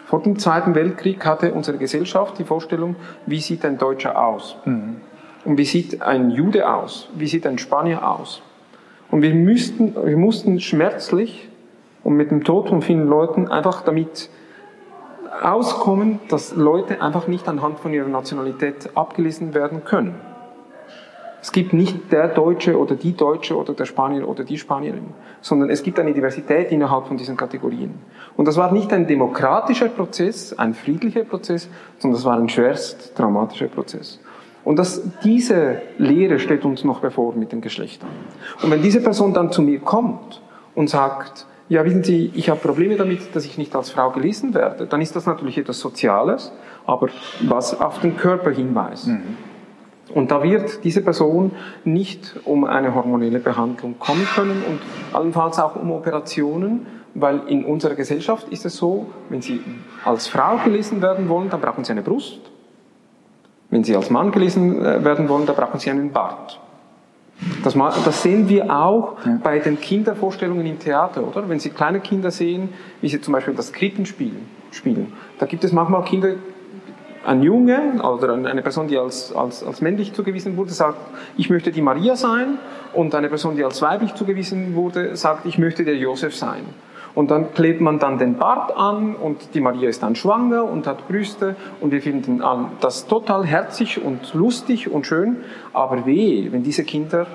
Vor dem Zweiten Weltkrieg hatte unsere Gesellschaft die Vorstellung, wie sieht ein Deutscher aus? Mhm. Und wie sieht ein Jude aus? Wie sieht ein Spanier aus? Und wir, müssten, wir mussten schmerzlich und mit dem Tod von vielen Leuten einfach damit auskommen, dass Leute einfach nicht anhand von ihrer Nationalität abgelesen werden können. Es gibt nicht der Deutsche oder die Deutsche oder der Spanier oder die Spanierin, sondern es gibt eine Diversität innerhalb von diesen Kategorien. Und das war nicht ein demokratischer Prozess, ein friedlicher Prozess, sondern das war ein schwerst dramatischer Prozess. Und das, diese Lehre steht uns noch bevor mit den Geschlechtern. Und wenn diese Person dann zu mir kommt und sagt, ja, wissen Sie, ich habe Probleme damit, dass ich nicht als Frau gelesen werde, dann ist das natürlich etwas Soziales, aber was auf den Körper hinweist. Mhm. Und da wird diese Person nicht um eine hormonelle Behandlung kommen können und allenfalls auch um Operationen, weil in unserer Gesellschaft ist es so, wenn Sie als Frau gelesen werden wollen, dann brauchen Sie eine Brust. Wenn Sie als Mann gelesen äh, werden wollen, dann brauchen Sie einen Bart. Das, das sehen wir auch ja. bei den Kindervorstellungen im Theater, oder? Wenn Sie kleine Kinder sehen, wie sie zum Beispiel das Krippenspiel spielen, da gibt es manchmal Kinder, ein Junge oder eine Person, die als, als, als männlich zugewiesen wurde, sagt, ich möchte die Maria sein, und eine Person, die als weiblich zugewiesen wurde, sagt, ich möchte der Josef sein. Und dann klebt man dann den Bart an und die Maria ist dann schwanger und hat Brüste und wir finden das total herzig und lustig und schön. Aber weh, wenn diese Kinder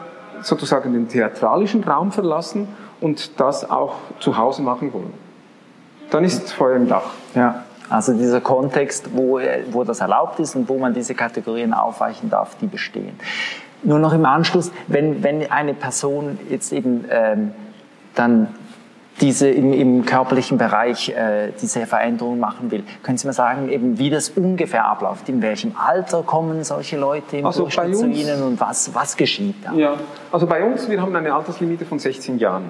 sozusagen den theatralischen Raum verlassen und das auch zu Hause machen wollen. Dann ist Feuer im Dach. Ja. Also dieser Kontext, wo, wo das erlaubt ist und wo man diese Kategorien aufweichen darf, die bestehen. Nur noch im Anschluss, wenn, wenn eine Person jetzt eben ähm, dann diese im, im körperlichen Bereich äh, diese Veränderung machen will. Können Sie mal sagen, eben wie das ungefähr abläuft? In welchem Alter kommen solche Leute im also Durchschnitt zu Ihnen und was, was geschieht da? Ja, also bei uns, wir haben eine Alterslimite von 16 Jahren.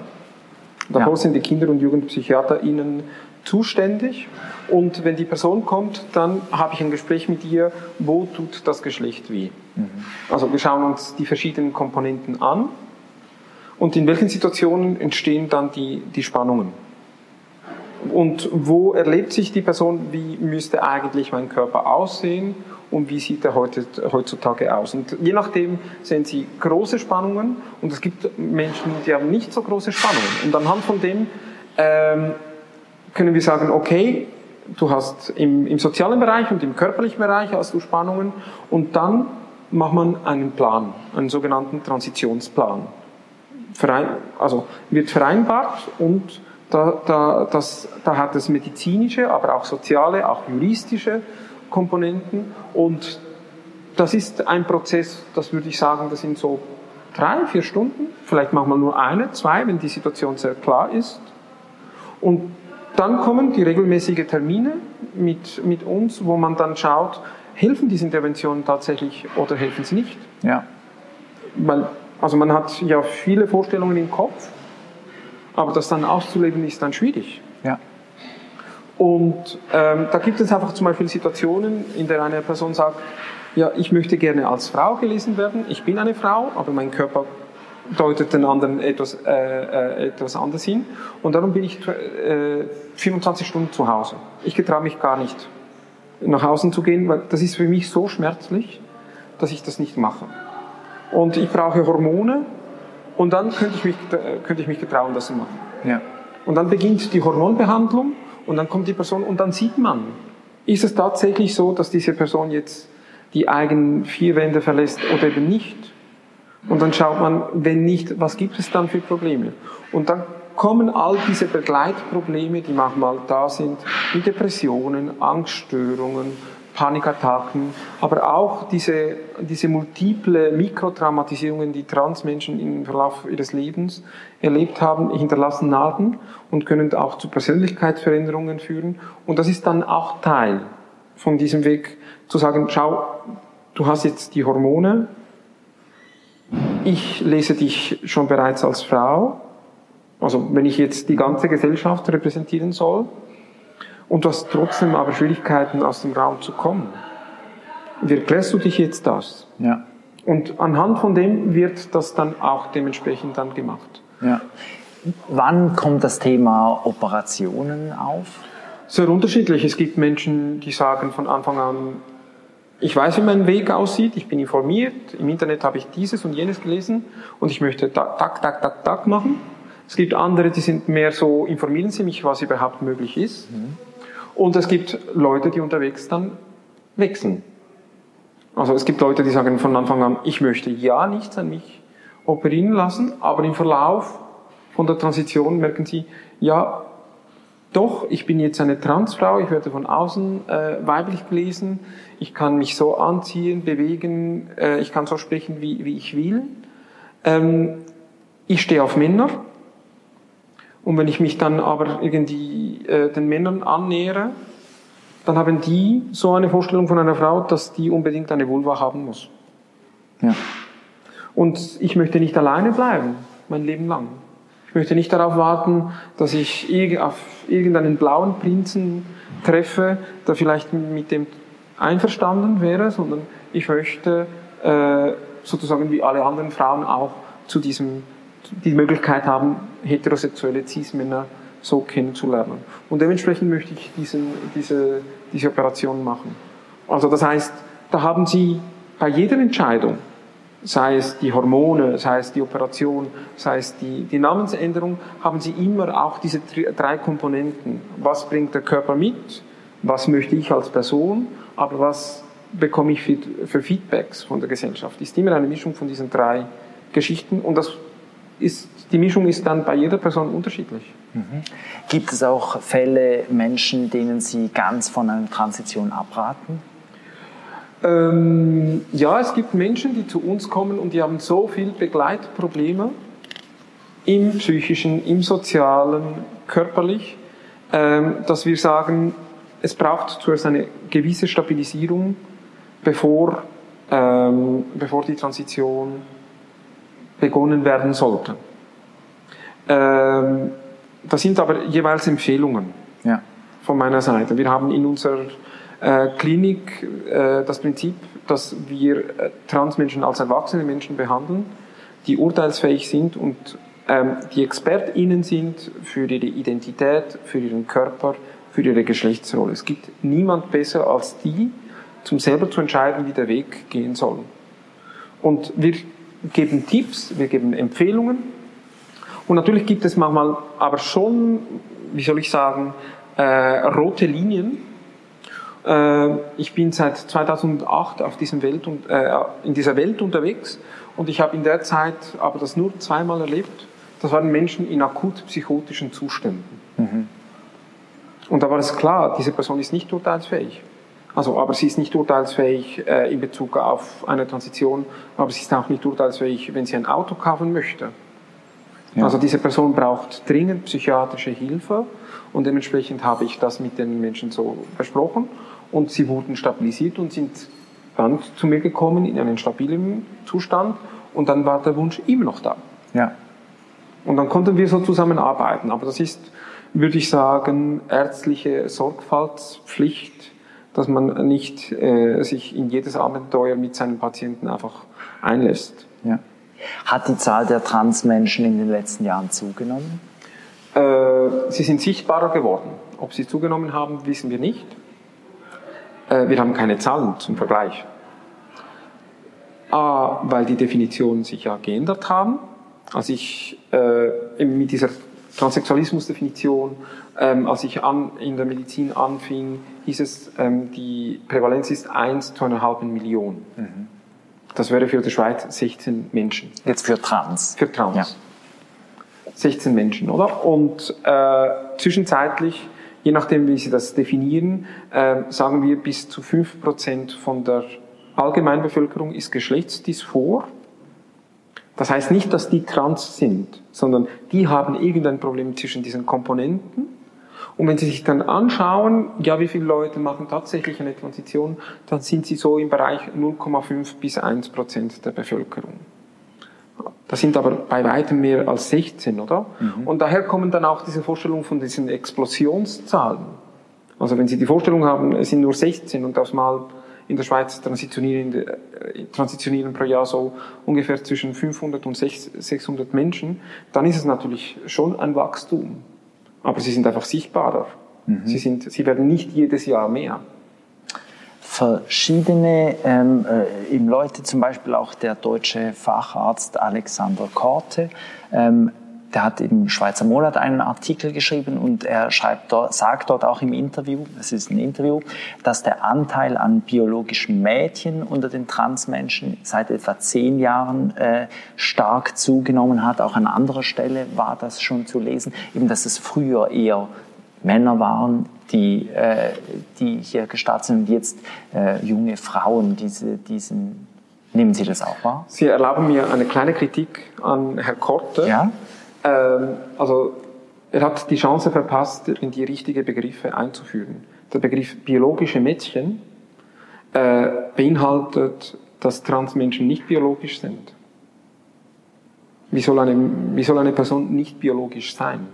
Davor ja. sind die Kinder- und Jugendpsychiater Ihnen zuständig. Und wenn die Person kommt, dann habe ich ein Gespräch mit ihr, wo tut das Geschlecht weh. Mhm. Also wir schauen uns die verschiedenen Komponenten an und in welchen Situationen entstehen dann die, die Spannungen? Und wo erlebt sich die Person, wie müsste eigentlich mein Körper aussehen und wie sieht er heutzutage aus? Und je nachdem sehen Sie große Spannungen und es gibt Menschen, die haben nicht so große Spannungen. Und anhand von dem ähm, können wir sagen, okay, du hast im, im sozialen Bereich und im körperlichen Bereich hast du Spannungen und dann macht man einen Plan, einen sogenannten Transitionsplan verein, also wird vereinbart und da, da, das, da hat es medizinische, aber auch soziale, auch juristische Komponenten und das ist ein Prozess, das würde ich sagen, das sind so drei, vier Stunden, vielleicht manchmal nur eine, zwei, wenn die Situation sehr klar ist. Und dann kommen die regelmäßigen Termine mit, mit uns, wo man dann schaut, helfen diese Interventionen tatsächlich oder helfen sie nicht? Ja. Weil also man hat ja viele Vorstellungen im Kopf, aber das dann auszuleben ist dann schwierig. Ja. Und ähm, da gibt es einfach zum Beispiel Situationen, in der eine Person sagt, ja, ich möchte gerne als Frau gelesen werden, ich bin eine Frau, aber mein Körper deutet den anderen etwas, äh, äh, etwas anders hin. Und darum bin ich äh, 25 Stunden zu Hause. Ich getraue mich gar nicht, nach Hause zu gehen, weil das ist für mich so schmerzlich, dass ich das nicht mache und ich brauche Hormone und dann könnte ich mich, könnte ich mich getrauen, das zu machen. Ja. Und dann beginnt die Hormonbehandlung und dann kommt die Person und dann sieht man, ist es tatsächlich so, dass diese Person jetzt die eigenen vier Wände verlässt oder eben nicht. Und dann schaut man, wenn nicht, was gibt es dann für Probleme? Und dann kommen all diese Begleitprobleme, die manchmal da sind, wie Depressionen, Angststörungen, Panikattacken, aber auch diese, diese multiple Mikrotraumatisierungen, die Transmenschen im Verlauf ihres Lebens erlebt haben, hinterlassen Narben und können auch zu Persönlichkeitsveränderungen führen. Und das ist dann auch Teil von diesem Weg zu sagen, schau, du hast jetzt die Hormone, ich lese dich schon bereits als Frau, also wenn ich jetzt die ganze Gesellschaft repräsentieren soll, und du hast trotzdem aber Schwierigkeiten, aus dem Raum zu kommen. Wie erklärst du dich jetzt das? Ja. Und anhand von dem wird das dann auch dementsprechend dann gemacht. Ja. Wann kommt das Thema Operationen auf? Sehr unterschiedlich. Es gibt Menschen, die sagen von Anfang an, ich weiß, wie mein Weg aussieht, ich bin informiert, im Internet habe ich dieses und jenes gelesen und ich möchte tak, tak, tak, tak, tak machen. Es gibt andere, die sind mehr so, informieren Sie mich, was überhaupt möglich ist. Mhm. Und es gibt Leute, die unterwegs dann wechseln. Also es gibt Leute, die sagen von Anfang an, ich möchte ja nichts an mich operieren lassen, aber im Verlauf von der Transition merken sie, ja, doch, ich bin jetzt eine Transfrau, ich werde von außen äh, weiblich gelesen, ich kann mich so anziehen, bewegen, äh, ich kann so sprechen, wie, wie ich will. Ähm, ich stehe auf Männer, und wenn ich mich dann aber irgendwie äh, den Männern annähere, dann haben die so eine Vorstellung von einer Frau, dass die unbedingt eine Vulva haben muss. Ja. Und ich möchte nicht alleine bleiben, mein Leben lang. Ich möchte nicht darauf warten, dass ich auf irgendeinen blauen Prinzen treffe, der vielleicht mit dem einverstanden wäre, sondern ich möchte äh, sozusagen wie alle anderen Frauen auch zu diesem die Möglichkeit haben, heterosexuelle Cis-Männer so kennenzulernen. Und dementsprechend möchte ich diesen, diese, diese Operation machen. Also das heißt, da haben Sie bei jeder Entscheidung, sei es die Hormone, sei es die Operation, sei es die, die Namensänderung, haben Sie immer auch diese drei Komponenten. Was bringt der Körper mit? Was möchte ich als Person? Aber was bekomme ich für, für Feedbacks von der Gesellschaft? Ist immer eine Mischung von diesen drei Geschichten und das ist, die Mischung ist dann bei jeder Person unterschiedlich. Mhm. Gibt es auch Fälle, Menschen, denen Sie ganz von einer Transition abraten? Ähm, ja, es gibt Menschen, die zu uns kommen und die haben so viele Begleitprobleme im psychischen, im sozialen, körperlich, ähm, dass wir sagen, es braucht zuerst eine gewisse Stabilisierung, bevor, ähm, bevor die Transition begonnen werden sollte. Ähm, das sind aber jeweils Empfehlungen ja. von meiner Seite. Wir haben in unserer äh, Klinik äh, das Prinzip, dass wir äh, Transmenschen als erwachsene Menschen behandeln, die urteilsfähig sind und ähm, die ExpertInnen sind für ihre Identität, für ihren Körper, für ihre Geschlechtsrolle. Es gibt niemand besser als die, zum selber zu entscheiden, wie der Weg gehen soll. Und wir geben Tipps, wir geben Empfehlungen. Und natürlich gibt es manchmal aber schon, wie soll ich sagen, äh, rote Linien. Äh, ich bin seit 2008 auf diesem Welt und, äh, in dieser Welt unterwegs und ich habe in der Zeit aber das nur zweimal erlebt. Das waren Menschen in akut psychotischen Zuständen. Mhm. Und da war es klar, diese Person ist nicht urteilsfähig. Also, aber sie ist nicht urteilsfähig äh, in Bezug auf eine Transition, aber sie ist auch nicht urteilsfähig, wenn sie ein Auto kaufen möchte. Ja. Also diese Person braucht dringend psychiatrische Hilfe und dementsprechend habe ich das mit den Menschen so besprochen und sie wurden stabilisiert und sind dann zu mir gekommen in einen stabilen Zustand und dann war der Wunsch immer noch da. Ja. Und dann konnten wir so zusammenarbeiten. Aber das ist, würde ich sagen, ärztliche Sorgfaltspflicht dass man nicht äh, sich in jedes Abenteuer mit seinen Patienten einfach einlässt. Ja. Hat die Zahl der Transmenschen in den letzten Jahren zugenommen? Äh, sie sind sichtbarer geworden. Ob sie zugenommen haben, wissen wir nicht. Äh, wir haben keine Zahlen zum Vergleich. A, weil die Definitionen sich ja geändert haben. Als ich äh, mit dieser Transsexualismus-Definition, ähm, als ich an, in der Medizin anfing, hieß es, ähm, die Prävalenz ist 1 zu einer halben Million. Mhm. Das wäre für die Schweiz 16 Menschen. Jetzt für Trans. Für Trans. Ja. 16 Menschen, oder? Und äh, zwischenzeitlich, je nachdem, wie Sie das definieren, äh, sagen wir, bis zu 5% von der Allgemeinbevölkerung ist geschlechtsdysphor. Das heißt nicht, dass die trans sind, sondern die haben irgendein Problem zwischen diesen Komponenten. Und wenn Sie sich dann anschauen, ja, wie viele Leute machen tatsächlich eine Transition, dann sind sie so im Bereich 0,5 bis 1 Prozent der Bevölkerung. Das sind aber bei weitem mehr als 16, oder? Mhm. Und daher kommen dann auch diese Vorstellungen von diesen Explosionszahlen. Also wenn Sie die Vorstellung haben, es sind nur 16 und das mal in der Schweiz transitionieren, äh, transitionieren pro Jahr so ungefähr zwischen 500 und 600 Menschen, dann ist es natürlich schon ein Wachstum. Aber sie sind einfach sichtbarer. Mhm. Sie, sind, sie werden nicht jedes Jahr mehr. Verschiedene ähm, äh, Leute, zum Beispiel auch der deutsche Facharzt Alexander Korte, ähm, der hat im Schweizer Monat einen Artikel geschrieben und er schreibt dort, sagt dort auch im Interview, es ist ein Interview, dass der Anteil an biologischen Mädchen unter den Transmenschen seit etwa zehn Jahren äh, stark zugenommen hat. Auch an anderer Stelle war das schon zu lesen, eben dass es früher eher Männer waren, die, äh, die hier gestartet sind und jetzt äh, junge Frauen diese, diesen Nehmen Sie das auch wahr? Sie erlauben mir eine kleine Kritik an Herrn Korte. Ja? Ähm, also er hat die Chance verpasst, in die richtigen Begriffe einzuführen. Der Begriff biologische Mädchen äh, beinhaltet, dass Transmenschen nicht biologisch sind. Wie soll, eine, wie soll eine Person nicht biologisch sein?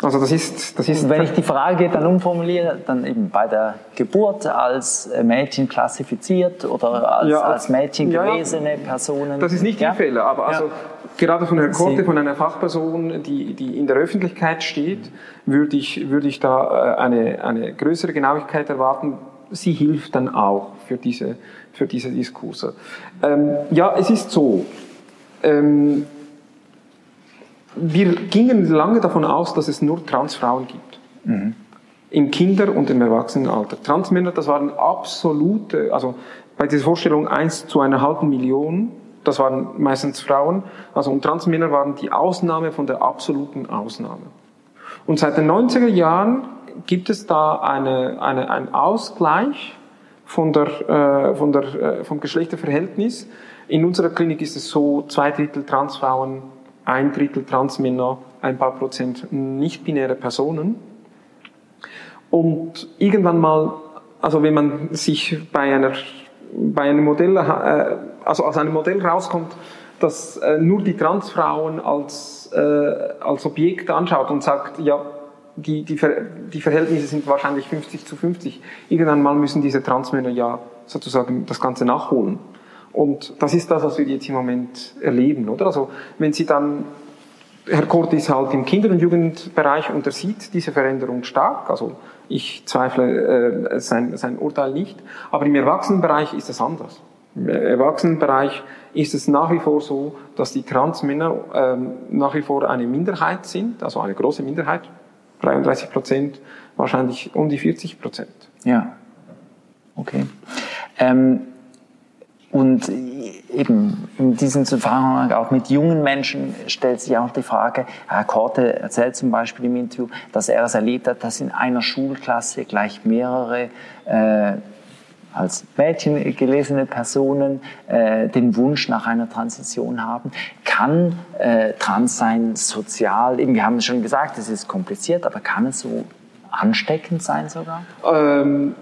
Also das ist, das ist. Wenn ich die Frage dann umformuliere, dann eben bei der Geburt als Mädchen klassifiziert oder als, ja, als Mädchen gewesene ja, Personen. Das ist nicht ja? Fehler, aber also gerade von Herrn Korte, von einer Fachperson, die, die in der Öffentlichkeit steht, würde ich, würde ich da äh, eine, eine größere Genauigkeit erwarten. Sie hilft dann auch für diese, für diese Diskurse. Ähm, ja, es ist so. Ähm, wir gingen lange davon aus, dass es nur Transfrauen gibt. Mhm. Im Kinder- und im Erwachsenenalter. Transmänner, das waren absolute, also bei dieser Vorstellung eins zu einer halben Million, das waren meistens Frauen, also und Transmänner waren die Ausnahme von der absoluten Ausnahme. Und seit den 90er Jahren gibt es da eine, eine, einen Ausgleich von der, äh, von der, äh, vom Geschlechterverhältnis. In unserer Klinik ist es so, zwei Drittel Transfrauen, ein Drittel Transmänner, ein paar Prozent nicht-binäre Personen. Und irgendwann mal, also wenn man sich bei einer bei einem Modell, äh, also aus einem Modell rauskommt, das äh, nur die Transfrauen als, äh, als Objekt anschaut und sagt, ja, die, die, die Verhältnisse sind wahrscheinlich 50 zu 50. Irgendwann mal müssen diese Transmänner ja sozusagen das Ganze nachholen. Und das ist das, was wir jetzt im Moment erleben, oder? Also, wenn Sie dann, Herr Kurt ist halt im Kinder- und Jugendbereich und er sieht diese Veränderung stark, also ich zweifle äh, sein, sein Urteil nicht, aber im Erwachsenenbereich ist es anders. Im Erwachsenenbereich ist es nach wie vor so, dass die Transmänner ähm, nach wie vor eine Minderheit sind, also eine große Minderheit, 33 Prozent, wahrscheinlich um die 40 Prozent. Ja, okay. Ähm, und eben in diesem Zusammenhang auch mit jungen Menschen stellt sich auch die Frage, Herr Korte erzählt zum Beispiel im Interview, dass er es erlebt hat, dass in einer Schulklasse gleich mehrere äh, als Mädchen gelesene Personen äh, den Wunsch nach einer Transition haben. Kann äh, Transsein sozial, eben, wir haben es schon gesagt, es ist kompliziert, aber kann es so ansteckend sein sogar? Ähm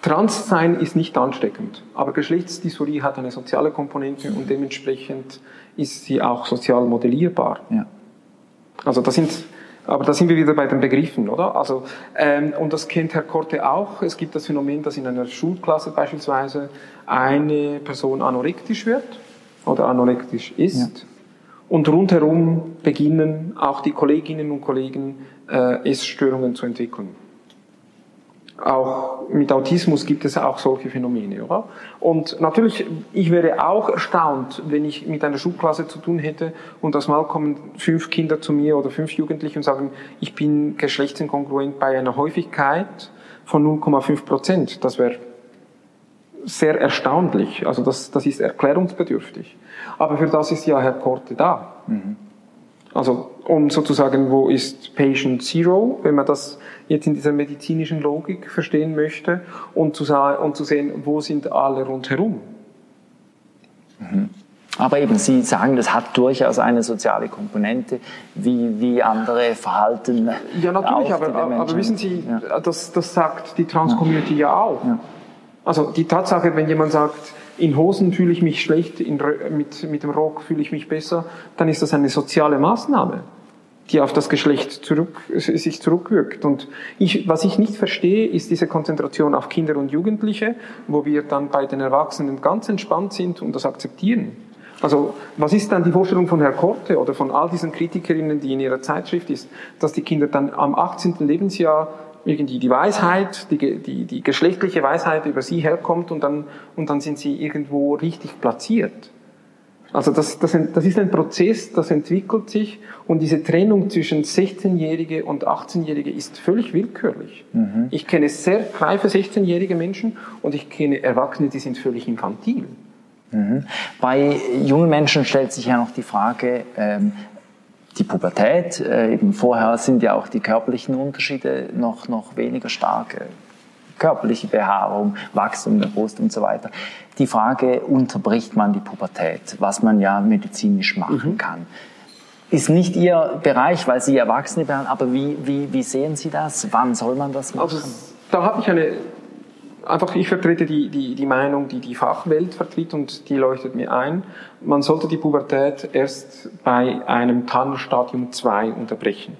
Transsein ist nicht ansteckend, aber Geschlechtsdysphorie hat eine soziale Komponente und dementsprechend ist sie auch sozial modellierbar. Ja. Also das sind, aber da sind wir wieder bei den Begriffen, oder? Also ähm, und das kennt Herr Korte auch. Es gibt das Phänomen, dass in einer Schulklasse beispielsweise eine Person anorektisch wird oder anorektisch ist. Ja. Und rundherum beginnen auch die Kolleginnen und Kollegen äh, Essstörungen zu entwickeln auch mit Autismus gibt es auch solche Phänomene, oder? Und natürlich, ich wäre auch erstaunt, wenn ich mit einer Schulklasse zu tun hätte und das mal kommen fünf Kinder zu mir oder fünf Jugendliche und sagen, ich bin geschlechtsinkongruent bei einer Häufigkeit von 0,5 Prozent. Das wäre sehr erstaunlich. Also das, das ist erklärungsbedürftig. Aber für das ist ja Herr Korte da. Mhm. Also um sozusagen, wo ist Patient Zero, wenn man das jetzt in dieser medizinischen Logik verstehen möchte, und zu, und zu sehen, wo sind alle rundherum. Mhm. Aber eben, Sie sagen, das hat durchaus eine soziale Komponente, wie, wie andere Verhalten. Ja, natürlich, aber, aber, wissen Sie, ja. das, das sagt die Trans-Community ja. ja. auch. Ja. Also die Tatsache, wenn jemand sagt, in Hosen fühle ich mich schlecht, in, mit, mit dem Rock fühle ich mich besser, dann ist das eine soziale Maßnahme, die auf das Geschlecht zurück, sich zurückwirkt. Und ich, was ich nicht verstehe, ist diese Konzentration auf Kinder und Jugendliche, wo wir dann bei den Erwachsenen ganz entspannt sind und das akzeptieren. Also was ist dann die Vorstellung von Herrn Korte oder von all diesen Kritikerinnen, die in ihrer Zeitschrift ist, dass die Kinder dann am 18. Lebensjahr irgendwie die Weisheit, die, die, die geschlechtliche Weisheit über sie herkommt und dann, und dann sind sie irgendwo richtig platziert. Also das, das, das ist ein Prozess, das entwickelt sich und diese Trennung zwischen 16-Jährige und 18-Jährige ist völlig willkürlich. Mhm. Ich kenne sehr reife 16-jährige Menschen und ich kenne Erwachsene, die sind völlig infantil. Mhm. Bei jungen Menschen stellt sich ja noch die Frage, ähm, die Pubertät. Äh, eben vorher sind ja auch die körperlichen Unterschiede noch, noch weniger stark. Körperliche Behaarung, Wachstum der Brust und so weiter. Die Frage, unterbricht man die Pubertät, was man ja medizinisch machen mhm. kann. Ist nicht Ihr Bereich, weil Sie Erwachsene behandeln, aber wie, wie, wie sehen Sie das? Wann soll man das machen? Also, da habe ich eine einfach, ich vertrete die, die, die Meinung, die die Fachwelt vertritt und die leuchtet mir ein. Man sollte die Pubertät erst bei einem Tannerstadium 2 unterbrechen.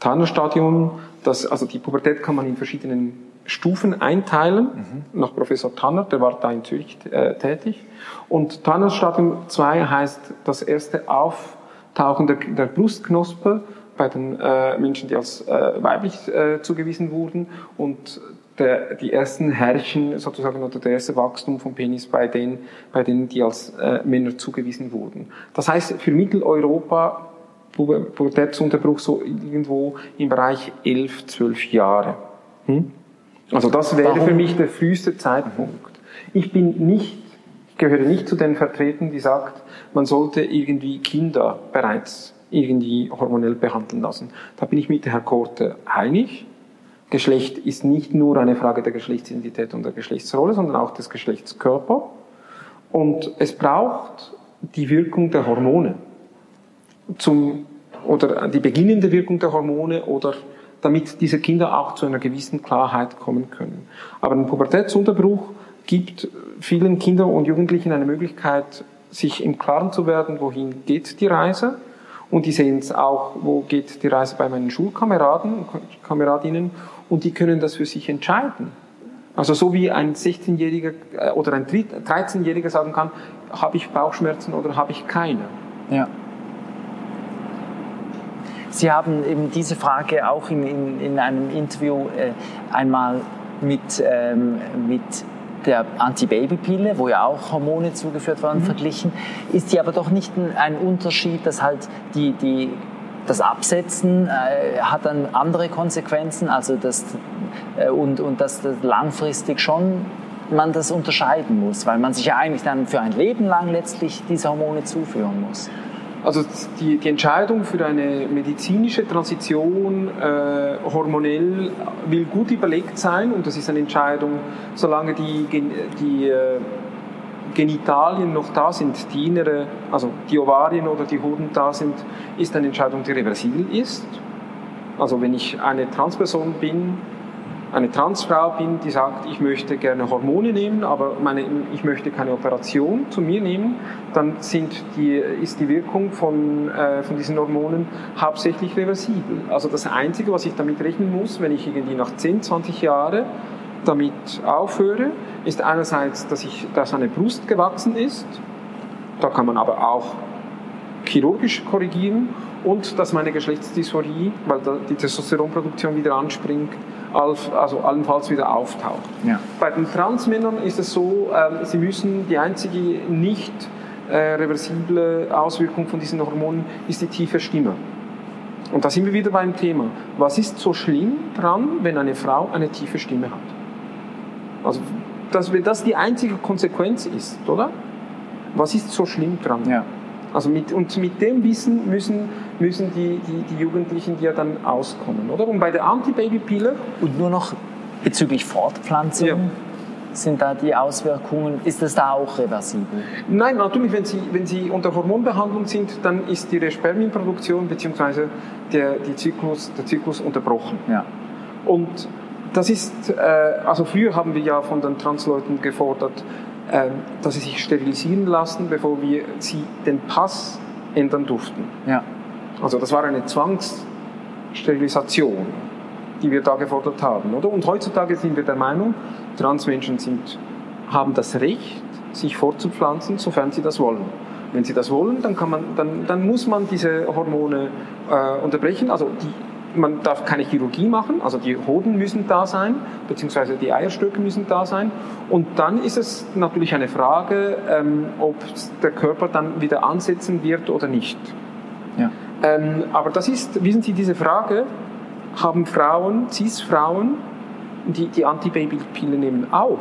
Tannerstadium, das, also die Pubertät kann man in verschiedenen Stufen einteilen, mhm. nach Professor Tanner, der war da in Zürich äh, tätig. Und Tannerstadium 2 heißt das erste Auftauchen der, der Brustknospe bei den äh, Menschen, die als äh, weiblich äh, zugewiesen wurden und der, die ersten Härchen sozusagen oder der erste Wachstum vom Penis bei denen, bei denen die als äh, Männer zugewiesen wurden. Das heißt, für Mitteleuropa Pubertätsunterbruch so irgendwo im Bereich 11, 12 Jahre. Hm? Also das wäre Warum? für mich der früheste Zeitpunkt. Ich bin nicht, ich gehöre nicht zu den Vertretern, die sagt, man sollte irgendwie Kinder bereits irgendwie hormonell behandeln lassen. Da bin ich mit Herrn Korte einig. Geschlecht ist nicht nur eine Frage der Geschlechtsidentität und der Geschlechtsrolle, sondern auch des Geschlechtskörpers. Und es braucht die Wirkung der Hormone zum, oder die beginnende Wirkung der Hormone oder damit diese Kinder auch zu einer gewissen Klarheit kommen können. Aber ein Pubertätsunterbruch gibt vielen Kindern und Jugendlichen eine Möglichkeit, sich im Klaren zu werden, wohin geht die Reise. Und die sehen es auch, wo geht die Reise bei meinen Schulkameraden und Kameradinnen und die können das für sich entscheiden. Also so wie ein 16-Jähriger äh, oder ein 13-Jähriger sagen kann, habe ich Bauchschmerzen oder habe ich keine. Ja. Sie haben eben diese Frage auch in, in, in einem Interview äh, einmal mit, ähm, mit der Antibabypille, wo ja auch Hormone zugeführt waren, mhm. verglichen. Ist die aber doch nicht ein, ein Unterschied, dass halt die, die das Absetzen äh, hat dann andere Konsequenzen, also das, äh, und, und dass das langfristig schon man das unterscheiden muss, weil man sich ja eigentlich dann für ein Leben lang letztlich diese Hormone zuführen muss. Also die, die Entscheidung für eine medizinische Transition äh, hormonell will gut überlegt sein und das ist eine Entscheidung, solange die, die äh, Genitalien noch da sind, die innere, also die Ovarien oder die Hoden da sind, ist eine Entscheidung, die reversibel ist. Also wenn ich eine Transperson bin, eine Transfrau bin, die sagt, ich möchte gerne Hormone nehmen, aber meine, ich möchte keine Operation zu mir nehmen, dann die, ist die Wirkung von, äh, von diesen Hormonen hauptsächlich reversibel. Also das Einzige, was ich damit rechnen muss, wenn ich irgendwie nach 10, 20 Jahren damit aufhöre, ist einerseits, dass, ich, dass eine Brust gewachsen ist, da kann man aber auch chirurgisch korrigieren und dass meine Geschlechtsdysphorie, weil die Testosteronproduktion wieder anspringt, also allenfalls wieder auftaucht. Ja. Bei den Transmännern ist es so, ähm, sie müssen, die einzige nicht äh, reversible Auswirkung von diesen Hormonen ist die tiefe Stimme. Und da sind wir wieder beim Thema. Was ist so schlimm dran, wenn eine Frau eine tiefe Stimme hat? Also dass wenn das die einzige Konsequenz ist, oder? Was ist so schlimm dran? Ja. Also mit, und mit dem Wissen müssen, müssen die, die, die Jugendlichen ja dann auskommen, oder? Und bei der Antibabypille... Und nur noch bezüglich Fortpflanzung... Ja. Sind da die Auswirkungen, ist das da auch reversibel? Nein, natürlich, wenn Sie, wenn Sie unter Hormonbehandlung sind, dann ist Ihre Spermienproduktion bzw. Der, Zyklus, der Zyklus unterbrochen. Ja. Und das ist, äh, also früher haben wir ja von den Transleuten gefordert, dass sie sich sterilisieren lassen, bevor wir sie den Pass ändern durften. Ja. Also das war eine Zwangssterilisation, die wir da gefordert haben, oder? Und heutzutage sind wir der Meinung, Transmenschen sind, haben das Recht, sich fortzupflanzen, sofern sie das wollen. Wenn sie das wollen, dann, kann man, dann, dann muss man diese Hormone äh, unterbrechen. Also die man darf keine Chirurgie machen, also die Hoden müssen da sein, beziehungsweise die Eierstöcke müssen da sein. Und dann ist es natürlich eine Frage, ähm, ob der Körper dann wieder ansetzen wird oder nicht. Ja. Ähm, aber das ist, wissen Sie, diese Frage haben Frauen, Cis-Frauen, die die Antibabypille nehmen, auch.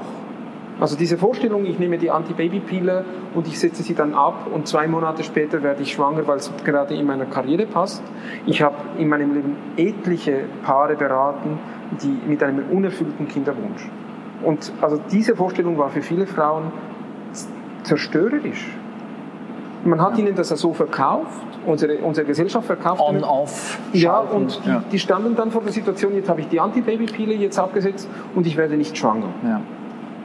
Also diese Vorstellung, ich nehme die Antibabypille und ich setze sie dann ab und zwei Monate später werde ich schwanger, weil es gerade in meiner Karriere passt. Ich habe in meinem Leben etliche Paare beraten, die mit einem unerfüllten Kinderwunsch. Und also diese Vorstellung war für viele Frauen zerstörerisch. Man hat ja. ihnen das so verkauft, unsere, unsere Gesellschaft verkauft. On, off. Ja, und die, ja. die, standen dann vor der Situation, jetzt habe ich die Antibabypille jetzt abgesetzt und ich werde nicht schwanger. Ja.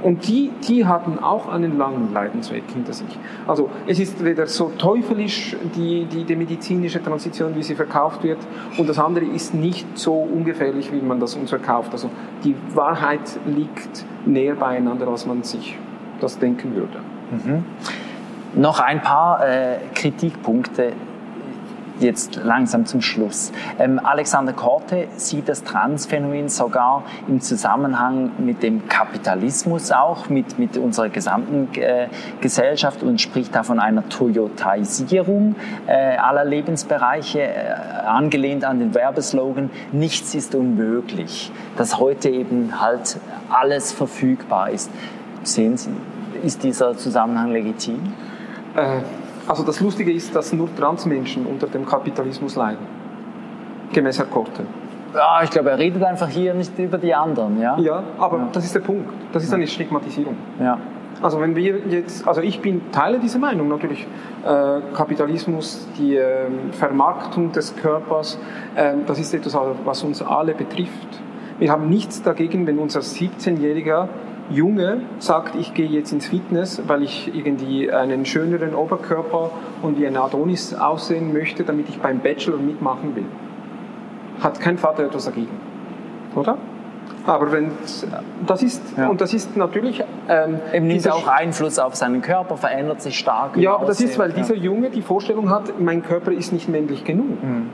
Und die, die hatten auch einen langen Leidensweg hinter sich. Also es ist weder so teufelisch die, die, die medizinische Transition, wie sie verkauft wird, und das andere ist nicht so ungefährlich, wie man das uns verkauft. Also die Wahrheit liegt näher beieinander, als man sich das denken würde. Mhm. Noch ein paar äh, Kritikpunkte jetzt langsam zum Schluss. Ähm, Alexander Korte sieht das Transphänomen sogar im Zusammenhang mit dem Kapitalismus auch, mit, mit unserer gesamten äh, Gesellschaft und spricht da von einer Toyotaisierung äh, aller Lebensbereiche, äh, angelehnt an den Werbeslogan, nichts ist unmöglich, dass heute eben halt alles verfügbar ist. Sehen Sie, ist dieser Zusammenhang legitim? Also das Lustige ist, dass nur Transmenschen unter dem Kapitalismus leiden. Gemäß Herr Korte. Ja, ich glaube, er redet einfach hier nicht über die anderen, ja? Ja, aber ja. das ist der Punkt. Das ist eine Stigmatisierung. Ja. Also wenn wir jetzt, also ich bin Teile dieser Meinung natürlich. Äh, Kapitalismus, die äh, Vermarktung des Körpers, äh, das ist etwas, was uns alle betrifft. Wir haben nichts dagegen, wenn unser 17-Jähriger Junge sagt, ich gehe jetzt ins Fitness, weil ich irgendwie einen schöneren Oberkörper und wie ein Adonis aussehen möchte, damit ich beim Bachelor mitmachen will. Hat kein Vater etwas dagegen. Oder? Aber wenn das ist ja. und das ist natürlich ähm, eben nimmt auch Einfluss auf seinen Körper, verändert sich stark. Ja, aber das ist, weil ja. dieser Junge die Vorstellung hat, mein Körper ist nicht männlich genug. Mhm.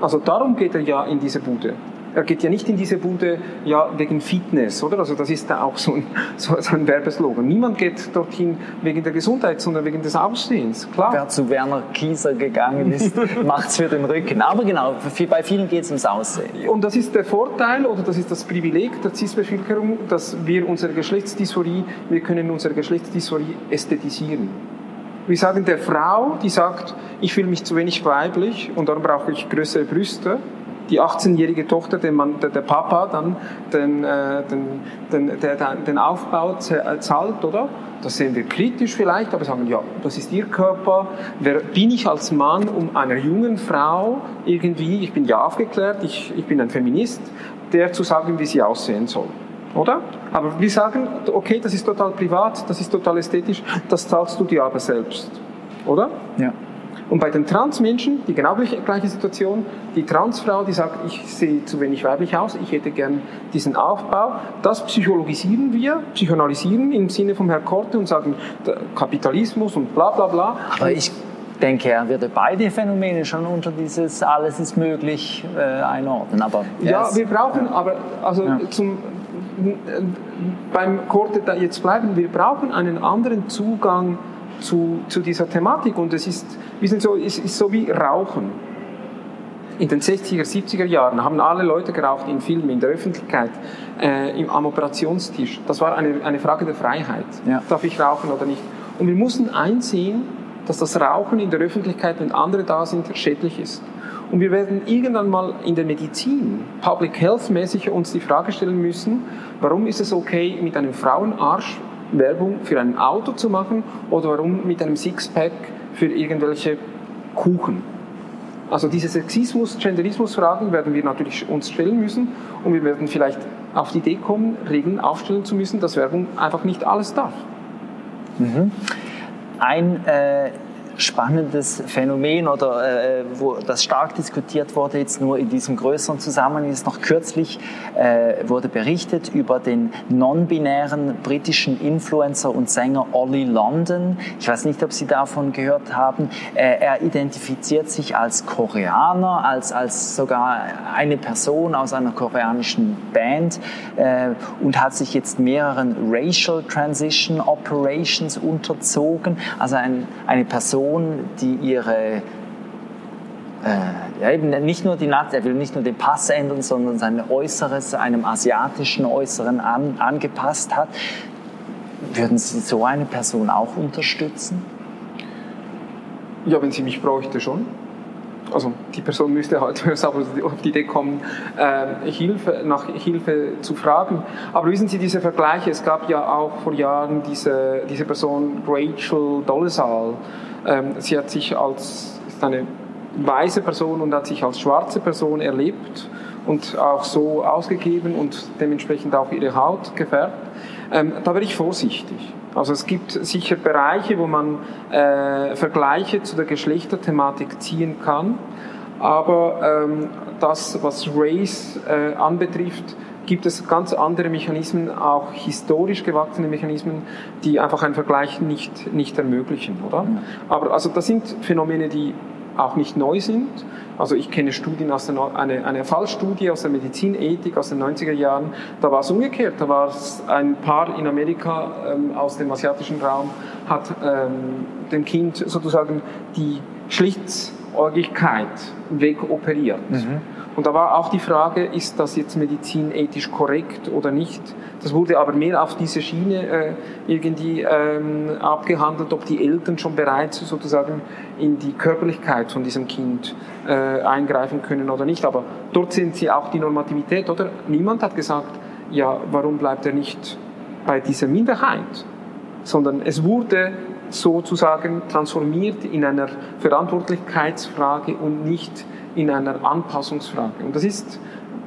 Also darum geht er ja in diese Bude. Er geht ja nicht in diese Bude ja, wegen Fitness, oder? Also das ist da auch so ein, so, ein Werbeslogan. Niemand geht dorthin wegen der Gesundheit, sondern wegen des Aussehens, klar. Wer zu Werner Kieser gegangen ist, macht es für den Rücken. Aber genau, bei vielen geht es ums Aussehen. Und das ist der Vorteil oder das ist das Privileg der CIS-Bevölkerung, dass wir unsere Geschlechtsdysphorie, wir können unsere Geschlechtsdysphorie ästhetisieren. Wir sagen der Frau, die sagt, ich fühle mich zu wenig weiblich und darum brauche ich größere Brüste, die 18-jährige Tochter, den man, der, der, Papa dann den, äh, den, den, der, den Aufbau äh, zahlt, oder? Das sehen wir kritisch vielleicht, aber sagen, ja, das ist ihr Körper. Wer bin ich als Mann, um einer jungen Frau irgendwie, ich bin ja aufgeklärt, ich, ich bin ein Feminist, der zu sagen, wie sie aussehen soll. Oder? Aber wir sagen, okay, das ist total privat, das ist total ästhetisch, das zahlst du dir aber selbst. Oder? Ja. Und bei den Transmenschen, die genau gleiche Situation, die Transfrau, die sagt, ich sehe zu wenig weiblich aus, ich hätte gern diesen Aufbau, das psychologisieren wir, psychoanalysieren im Sinne vom Herrn Korte und sagen, Kapitalismus und bla bla bla. Aber ich denke, er würde beide Phänomene schon unter dieses alles ist möglich äh, einordnen. Aber ja, wir brauchen, aber also ja. zum, beim Korte jetzt bleiben, wir brauchen einen anderen Zugang zu, zu dieser Thematik und es ist, sind so, es ist so wie Rauchen. in den 60er, 70er Jahren haben alle Leute geraucht in Filmen, in der Öffentlichkeit, äh, im, am Operationstisch. Das war eine, eine Frage der Freiheit. Ja. Darf ich rauchen oder nicht? Und wir mussten einsehen, dass das Rauchen in der Öffentlichkeit, wenn andere da sind, schädlich ist. Und wir werden irgendwann mal in der Medizin, Public Health mäßig, uns die Frage stellen müssen, warum ist es okay, mit einem Frauenarsch Werbung für ein Auto zu machen oder warum mit einem Sixpack für irgendwelche Kuchen. Also diese Sexismus, Genderismus-Fragen werden wir natürlich uns stellen müssen und wir werden vielleicht auf die Idee kommen, Regeln aufstellen zu müssen, dass Werbung einfach nicht alles darf. Mhm. Ein äh, spannendes Phänomen oder äh, wo das stark diskutiert wurde, jetzt nur in diesem größeren Zusammenhang, ist noch kürzlich äh, wurde berichtet über den non-binären britischen Influencer und Sänger Ollie London. Ich weiß nicht, ob Sie davon gehört haben. Äh, er identifiziert sich als Koreaner, als, als sogar eine Person aus einer koreanischen Band äh, und hat sich jetzt mehreren Racial Transition Operations unterzogen. Also ein, eine Person, Person, die ihre äh, ja, eben nicht nur die er will nicht nur den Pass ändern, sondern sein Äußeres einem asiatischen Äußeren an, angepasst hat. Würden Sie so eine Person auch unterstützen? Ja, wenn sie mich bräuchte, schon. Also die Person müsste halt auf die Idee kommen, äh, Hilfe, nach Hilfe zu fragen. Aber wissen Sie, diese Vergleiche, es gab ja auch vor Jahren diese, diese Person Rachel Dolezal, ähm, sie hat sich als ist eine weiße Person und hat sich als schwarze Person erlebt und auch so ausgegeben und dementsprechend auch ihre Haut gefärbt. Ähm, da wäre ich vorsichtig. Also es gibt sicher Bereiche, wo man äh, Vergleiche zu der Geschlechterthematik ziehen kann, aber ähm, das, was Race äh, anbetrifft, gibt es ganz andere Mechanismen, auch historisch gewachsene Mechanismen, die einfach einen Vergleich nicht, nicht ermöglichen, oder? Aber also das sind Phänomene, die auch nicht neu sind. Also ich kenne Studien aus der, eine, eine Fallstudie aus der Medizinethik aus den 90er Jahren. Da war es umgekehrt. Da war es ein Paar in Amerika ähm, aus dem asiatischen Raum, hat ähm, dem Kind sozusagen die Schlitzäugigkeit wegoperiert. Mhm. Und da war auch die Frage, ist das jetzt medizinethisch korrekt oder nicht? Das wurde aber mehr auf diese Schiene äh, irgendwie ähm, abgehandelt, ob die Eltern schon bereits sozusagen in die Körperlichkeit von diesem Kind äh, eingreifen können oder nicht. Aber dort sind sie auch die Normativität, oder? Niemand hat gesagt, ja, warum bleibt er nicht bei dieser Minderheit? Sondern es wurde sozusagen transformiert in einer Verantwortlichkeitsfrage und nicht in einer Anpassungsfrage. Und das ist,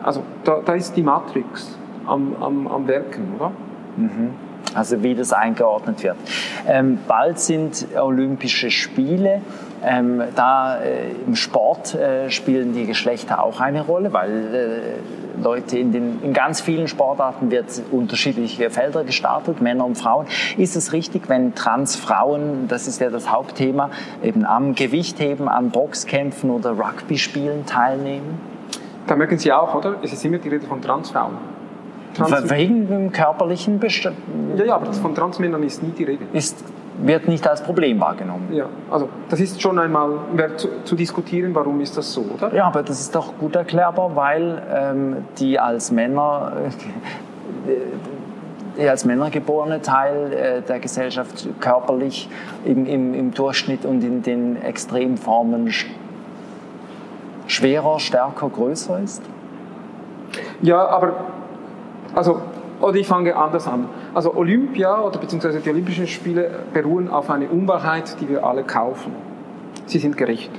also da, da ist die Matrix am, am, am Werken, oder? Mhm. Also wie das eingeordnet wird. Ähm, bald sind Olympische Spiele. Ähm, da äh, im Sport äh, spielen die Geschlechter auch eine Rolle, weil äh, Leute in, den, in ganz vielen Sportarten wird unterschiedliche Felder gestartet, Männer und Frauen. Ist es richtig, wenn Transfrauen, das ist ja das Hauptthema, eben am Gewichtheben, an Boxkämpfen oder Rugby-Spielen teilnehmen? Da merken Sie auch, oder? Es ist immer die Rede von Transfrauen. Trans Wegen dem körperlichen Best Ja, ja, aber von Transmännern ist nie die Rede. Ist wird nicht als Problem wahrgenommen. Ja, also das ist schon einmal zu, zu, diskutieren, warum ist das so, oder? Ja, aber das ist doch gut erklärbar, weil ähm, die als Männer äh, als Männer geborene Teil äh, der Gesellschaft körperlich im, im, im, Durchschnitt und in den Extremformen schwerer, stärker, größer ist? Ja, aber also oder ich fange anders an. Also Olympia oder beziehungsweise die Olympischen Spiele beruhen auf einer Unwahrheit, die wir alle kaufen. Sie sind gerecht.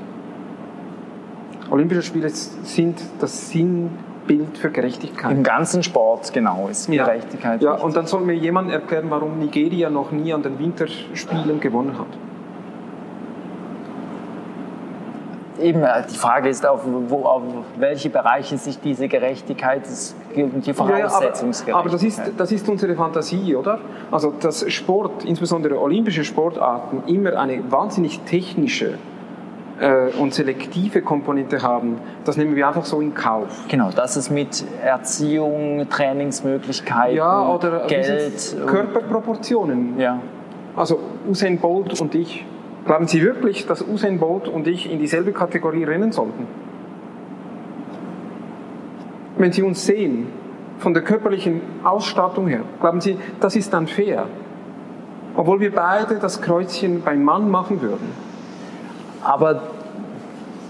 Olympische Spiele sind das Sinnbild für Gerechtigkeit. Im ganzen Sport, genau, ist Gerechtigkeit. Ja, ja und dann soll mir jemand erklären, warum Nigeria noch nie an den Winterspielen gewonnen hat. Eben äh, die Frage ist, auf, wo, auf welche Bereiche sich diese Gerechtigkeit, die Voraussetzungsgerechtigkeit. Ja, aber, aber das, ist, das ist unsere Fantasie, oder? Also, dass Sport, insbesondere olympische Sportarten, immer eine wahnsinnig technische äh, und selektive Komponente haben, das nehmen wir einfach so in Kauf. Genau, dass es mit Erziehung, Trainingsmöglichkeiten, ja, oder Geld, Körperproportionen. Ja. Also Usain Bolt und ich Glauben Sie wirklich, dass Usain Bolt und ich in dieselbe Kategorie rennen sollten? Wenn Sie uns sehen, von der körperlichen Ausstattung her, glauben Sie, das ist dann fair? Obwohl wir beide das Kreuzchen beim Mann machen würden. Aber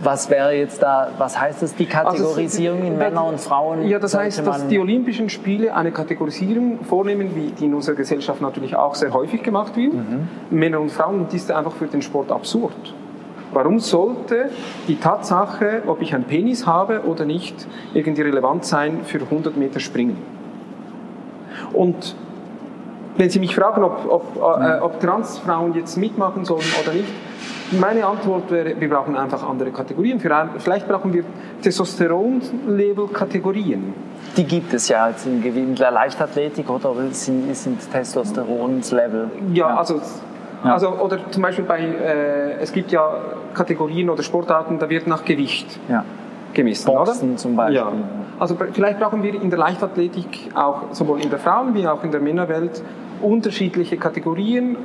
was wäre jetzt da, was heißt das, die Kategorisierung also, in Männer und Frauen? Ja, das heißt, dass die Olympischen Spiele eine Kategorisierung vornehmen, wie die in unserer Gesellschaft natürlich auch sehr häufig gemacht wird, mhm. Männer und Frauen, und die ist einfach für den Sport absurd. Warum sollte die Tatsache, ob ich einen Penis habe oder nicht, irgendwie relevant sein für 100 Meter Springen? Und wenn Sie mich fragen, ob, ob, äh, ob Transfrauen jetzt mitmachen sollen oder nicht, meine Antwort wäre, wir brauchen einfach andere Kategorien. Vielleicht brauchen wir Testosteron-Level-Kategorien. Die gibt es ja jetzt in der Leichtathletik oder sind, sind Testosterons-Level? Ja, ja, also ja. Also, oder zum Beispiel bei, äh, es gibt ja Kategorien oder Sportarten, da wird nach Gewicht ja. gemessen, Boxen oder? zum Beispiel. Ja. Also vielleicht brauchen wir in der Leichtathletik auch sowohl in der Frauen- wie auch in der Männerwelt unterschiedliche Kategorien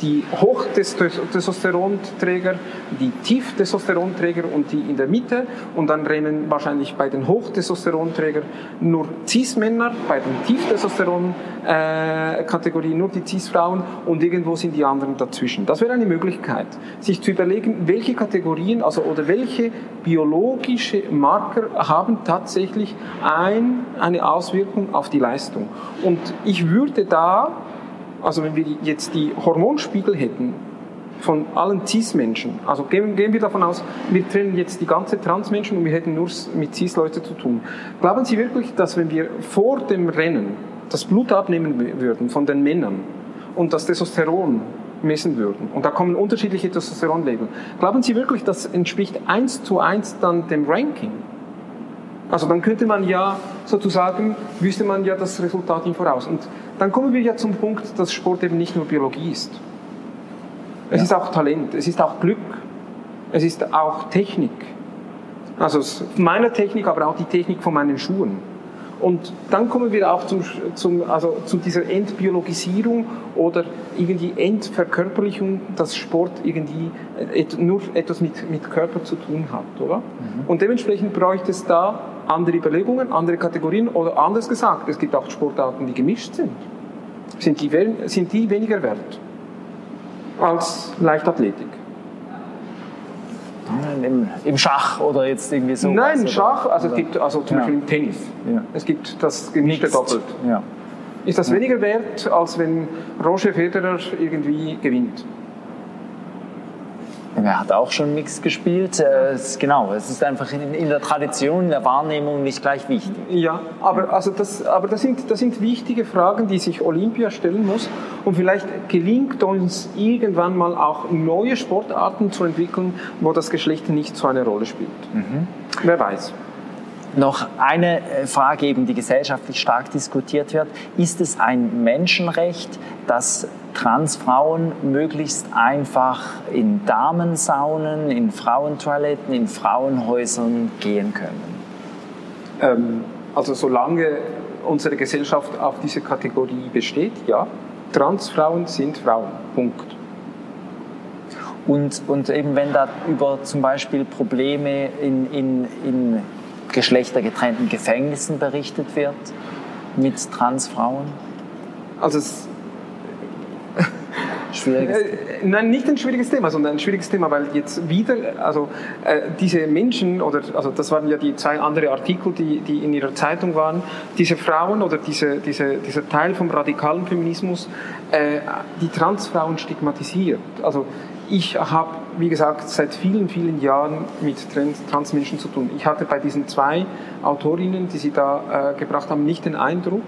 die Hochtestosteronträger, die Tieftestosteronträger und die in der Mitte. Und dann rennen wahrscheinlich bei den Hochtestosteronträgern nur Cis-Männer, bei den Tieftestosteron-Kategorien nur die Cis-Frauen und irgendwo sind die anderen dazwischen. Das wäre eine Möglichkeit, sich zu überlegen, welche Kategorien also oder welche biologische Marker haben tatsächlich ein, eine Auswirkung auf die Leistung. Und ich würde da also wenn wir jetzt die Hormonspiegel hätten von allen Cis-Menschen, also gehen, gehen, wir davon aus, wir trennen jetzt die ganze Trans-Menschen und wir hätten nur mit Cis-Leuten zu tun. Glauben Sie wirklich, dass wenn wir vor dem Rennen das Blut abnehmen würden von den Männern und das Testosteron messen würden, und da kommen unterschiedliche Testosteronlabel, glauben Sie wirklich, das entspricht eins zu eins dann dem Ranking? Also dann könnte man ja sozusagen, wüsste man ja das Resultat im Voraus. Und dann kommen wir ja zum Punkt, dass Sport eben nicht nur Biologie ist. Es ja. ist auch Talent, es ist auch Glück, es ist auch Technik. Also meine Technik, aber auch die Technik von meinen Schuhen. Und dann kommen wir auch zum, zum, also zu dieser Entbiologisierung oder irgendwie Entverkörperlichung, dass Sport irgendwie nur etwas mit, mit Körper zu tun hat, oder? Mhm. Und dementsprechend bräuchte es da andere Überlegungen, andere Kategorien oder anders gesagt, es gibt auch Sportarten, die gemischt sind. Sind die, sind die weniger wert als Leichtathletik? Im, Im, Schach oder jetzt irgendwie so? Nein, im Schach, also, es gibt, also zum ja. Beispiel im Tennis. Ja. Es gibt das gemischte Doppelt. Ja. Ist das weniger wert, als wenn Roger Federer irgendwie gewinnt? Er hat auch schon Mix gespielt. Äh, es, genau, es ist einfach in, in, der Tradition, in der Wahrnehmung nicht gleich wichtig. Ja, aber, also das, aber das, sind, das sind wichtige Fragen, die sich Olympia stellen muss. Und vielleicht gelingt uns irgendwann mal auch neue Sportarten zu entwickeln, wo das Geschlecht nicht so eine Rolle spielt. Mhm. Wer weiß. Noch eine äh, Frage, eben, die gesellschaftlich stark diskutiert wird. Ist es ein Menschenrecht, dass Transfrauen möglichst einfach in Damensaunen, in Frauentoiletten, in Frauenhäusern gehen können? Ähm, also solange unsere Gesellschaft auf diese Kategorie besteht, ja. Transfrauen sind Frauen. Punkt. Und, und eben wenn da über zum Beispiel Probleme in, in, in geschlechtergetrennten Gefängnissen berichtet wird mit Transfrauen? Also es Schwieriges äh, Nein, nicht ein schwieriges Thema, sondern ein schwieriges Thema, weil jetzt wieder, also äh, diese Menschen, oder also das waren ja die zwei andere Artikel, die, die in ihrer Zeitung waren, diese Frauen oder diese, diese, dieser Teil vom radikalen Feminismus, äh, die Transfrauen stigmatisiert. Also ich habe, wie gesagt, seit vielen, vielen Jahren mit Transmenschen zu tun. Ich hatte bei diesen zwei Autorinnen, die Sie da äh, gebracht haben, nicht den Eindruck.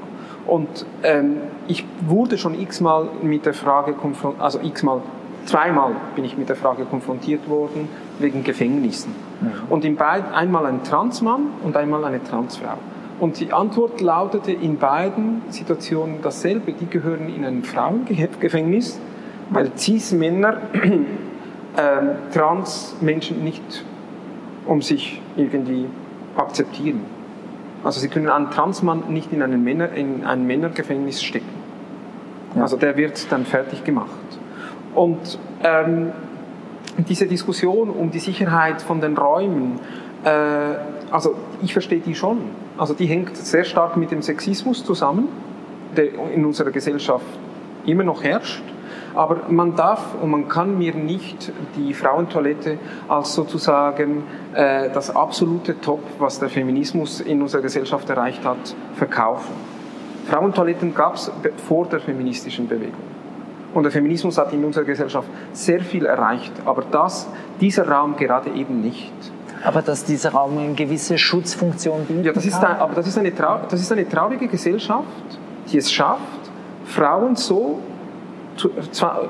Und ähm, ich wurde schon x-mal mit der Frage konfrontiert, also x-mal, zweimal bin ich mit der Frage konfrontiert worden, wegen Gefängnissen. Mhm. Und in beid, einmal ein Transmann und einmal eine Transfrau. Und die Antwort lautete in beiden Situationen dasselbe. Die gehören in ein Frauengefängnis weil Cis-Männer äh, Trans-Menschen nicht um sich irgendwie akzeptieren. Also sie können einen Transmann nicht in, einen Männer, in ein Männergefängnis stecken. Ja. Also der wird dann fertig gemacht. Und ähm, diese Diskussion um die Sicherheit von den Räumen, äh, also ich verstehe die schon. Also die hängt sehr stark mit dem Sexismus zusammen, der in unserer Gesellschaft immer noch herrscht. Aber man darf und man kann mir nicht die Frauentoilette als sozusagen äh, das absolute Top, was der Feminismus in unserer Gesellschaft erreicht hat, verkaufen. Frauentoiletten gab es vor der feministischen Bewegung. Und der Feminismus hat in unserer Gesellschaft sehr viel erreicht, aber das, dieser Raum gerade eben nicht. Aber dass dieser Raum eine gewisse Schutzfunktion bietet? Ja, das ist, ein, aber das ist, eine, das ist eine traurige Gesellschaft, die es schafft, Frauen so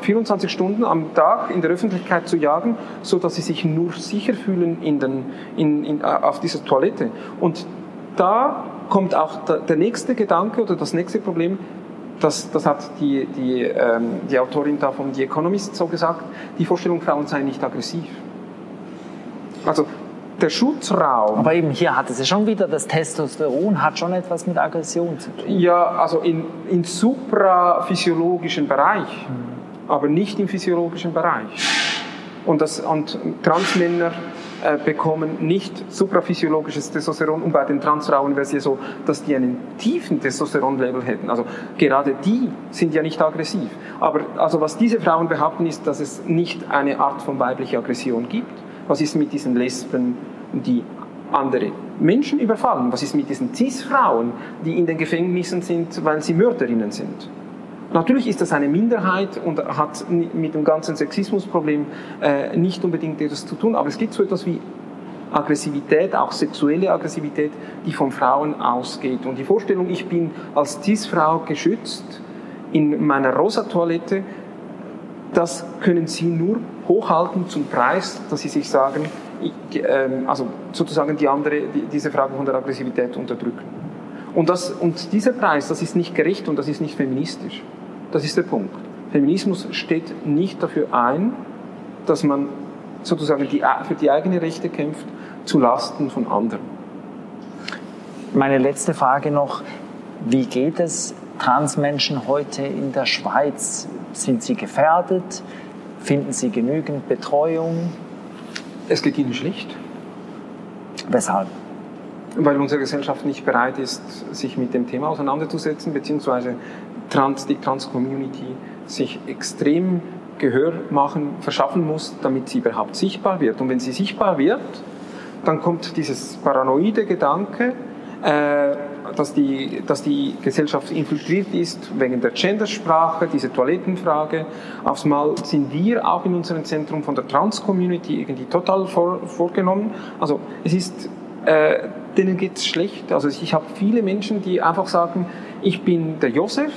24 Stunden am Tag in der Öffentlichkeit zu jagen, so dass sie sich nur sicher fühlen in den, in, in, auf dieser Toilette. Und da kommt auch der nächste Gedanke oder das nächste Problem, das, das hat die, die, ähm, die Autorin da von The Economist so gesagt, die Vorstellung, Frauen seien nicht aggressiv. Also der Schutzraum. Aber eben hier hat es ja schon wieder, das Testosteron hat schon etwas mit Aggression zu tun. Ja, also in, in supraphysiologischen Bereich, mhm. aber nicht im physiologischen Bereich. Und, das, und Transmänner äh, bekommen nicht supraphysiologisches Testosteron und bei den Transfrauen wäre es ja so, dass die einen tiefen Testosteronlevel hätten. Also gerade die sind ja nicht aggressiv. Aber also was diese Frauen behaupten ist, dass es nicht eine Art von weiblicher Aggression gibt. Was ist mit diesen Lesben, die andere Menschen überfallen? Was ist mit diesen Cis-Frauen, die in den Gefängnissen sind, weil sie Mörderinnen sind? Natürlich ist das eine Minderheit und hat mit dem ganzen Sexismusproblem äh, nicht unbedingt etwas zu tun, aber es gibt so etwas wie Aggressivität, auch sexuelle Aggressivität, die von Frauen ausgeht. Und die Vorstellung, ich bin als Cis-Frau geschützt in meiner Rosa-Toilette, das können Sie nur hochhalten zum Preis, dass Sie sich sagen, also sozusagen die andere, die, diese Frage von der Aggressivität unterdrücken. Und, das, und dieser Preis, das ist nicht gerecht und das ist nicht feministisch. Das ist der Punkt. Feminismus steht nicht dafür ein, dass man sozusagen die, für die eigenen Rechte kämpft, zu Lasten von anderen. Meine letzte Frage noch. Wie geht es Transmenschen heute in der Schweiz? Sind sie gefährdet? Finden sie genügend Betreuung? Es geht ihnen schlicht. Weshalb? Weil unsere Gesellschaft nicht bereit ist, sich mit dem Thema auseinanderzusetzen, beziehungsweise Trans, die Trans-Community sich extrem Gehör machen, verschaffen muss, damit sie überhaupt sichtbar wird. Und wenn sie sichtbar wird, dann kommt dieses paranoide Gedanke, äh, dass, die, dass die Gesellschaft infiltriert ist wegen der Gendersprache, diese Toilettenfrage. Aufs Mal sind wir auch in unserem Zentrum von der Trans-Community irgendwie total vor, vorgenommen. Also es ist, äh, denen geht es schlecht. Also ich habe viele Menschen, die einfach sagen, ich bin der Josef,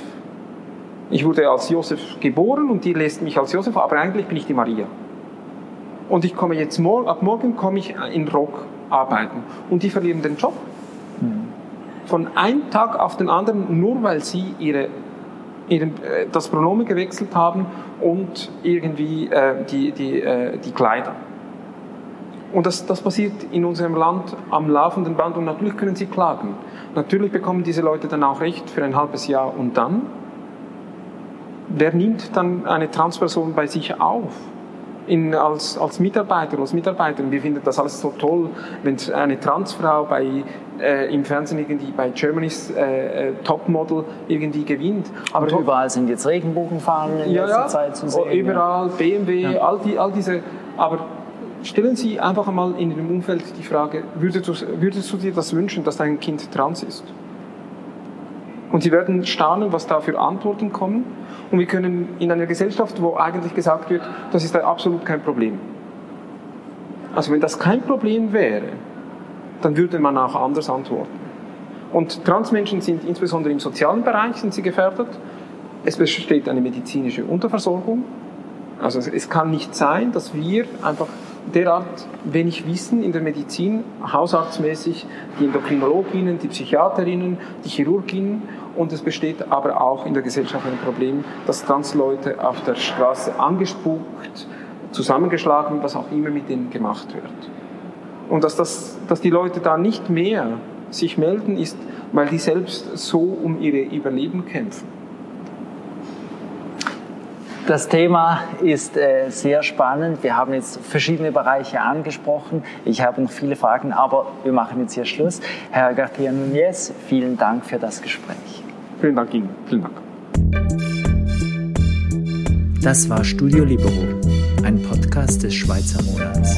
ich wurde als Josef geboren und die lässt mich als Josef, aber eigentlich bin ich die Maria. Und ich komme jetzt, ab morgen komme ich in Rock arbeiten. Und die verlieren den Job. Von einem Tag auf den anderen, nur weil sie ihre, ihren, äh, das Pronomen gewechselt haben und irgendwie äh, die, die, äh, die Kleider. Und das, das passiert in unserem Land am laufenden Band und natürlich können sie klagen. Natürlich bekommen diese Leute dann auch Recht für ein halbes Jahr und dann wer nimmt dann eine Transperson bei sich auf? In, als, als Mitarbeiter, als Mitarbeiterin, wir finden das alles so toll, wenn eine Transfrau bei, äh, im Fernsehen irgendwie bei Germany's äh, äh Topmodel irgendwie gewinnt. Aber Und überall sind jetzt Regenbogenfahnen in ja, letzter Zeit zu sehen. Überall, ja. BMW, ja. all, die, all diese. Aber stellen Sie einfach einmal in Ihrem Umfeld die Frage, würdest du, würdest du dir das wünschen, dass dein Kind trans ist? Und Sie werden staunen, was da für Antworten kommen. Und wir können in einer Gesellschaft, wo eigentlich gesagt wird, das ist absolut kein Problem. Also wenn das kein Problem wäre, dann würde man auch anders antworten. Und Transmenschen sind insbesondere im sozialen Bereich sind sie gefährdet. Es besteht eine medizinische Unterversorgung. Also es kann nicht sein, dass wir einfach derart wenig Wissen in der Medizin, hausarztmäßig, die Endokrinologinnen, die Psychiaterinnen, die Chirurginnen und es besteht aber auch in der Gesellschaft ein Problem, dass Transleute auf der Straße angespuckt, zusammengeschlagen, was auch immer mit denen gemacht wird. Und dass, das, dass die Leute da nicht mehr sich melden, ist, weil die selbst so um ihre Überleben kämpfen. Das Thema ist äh, sehr spannend. Wir haben jetzt verschiedene Bereiche angesprochen. Ich habe noch viele Fragen, aber wir machen jetzt hier Schluss. Herr García Núñez, vielen Dank für das Gespräch. Vielen Dank Ihnen. Vielen Dank. Das war Studio Libero, ein Podcast des Schweizer Monats.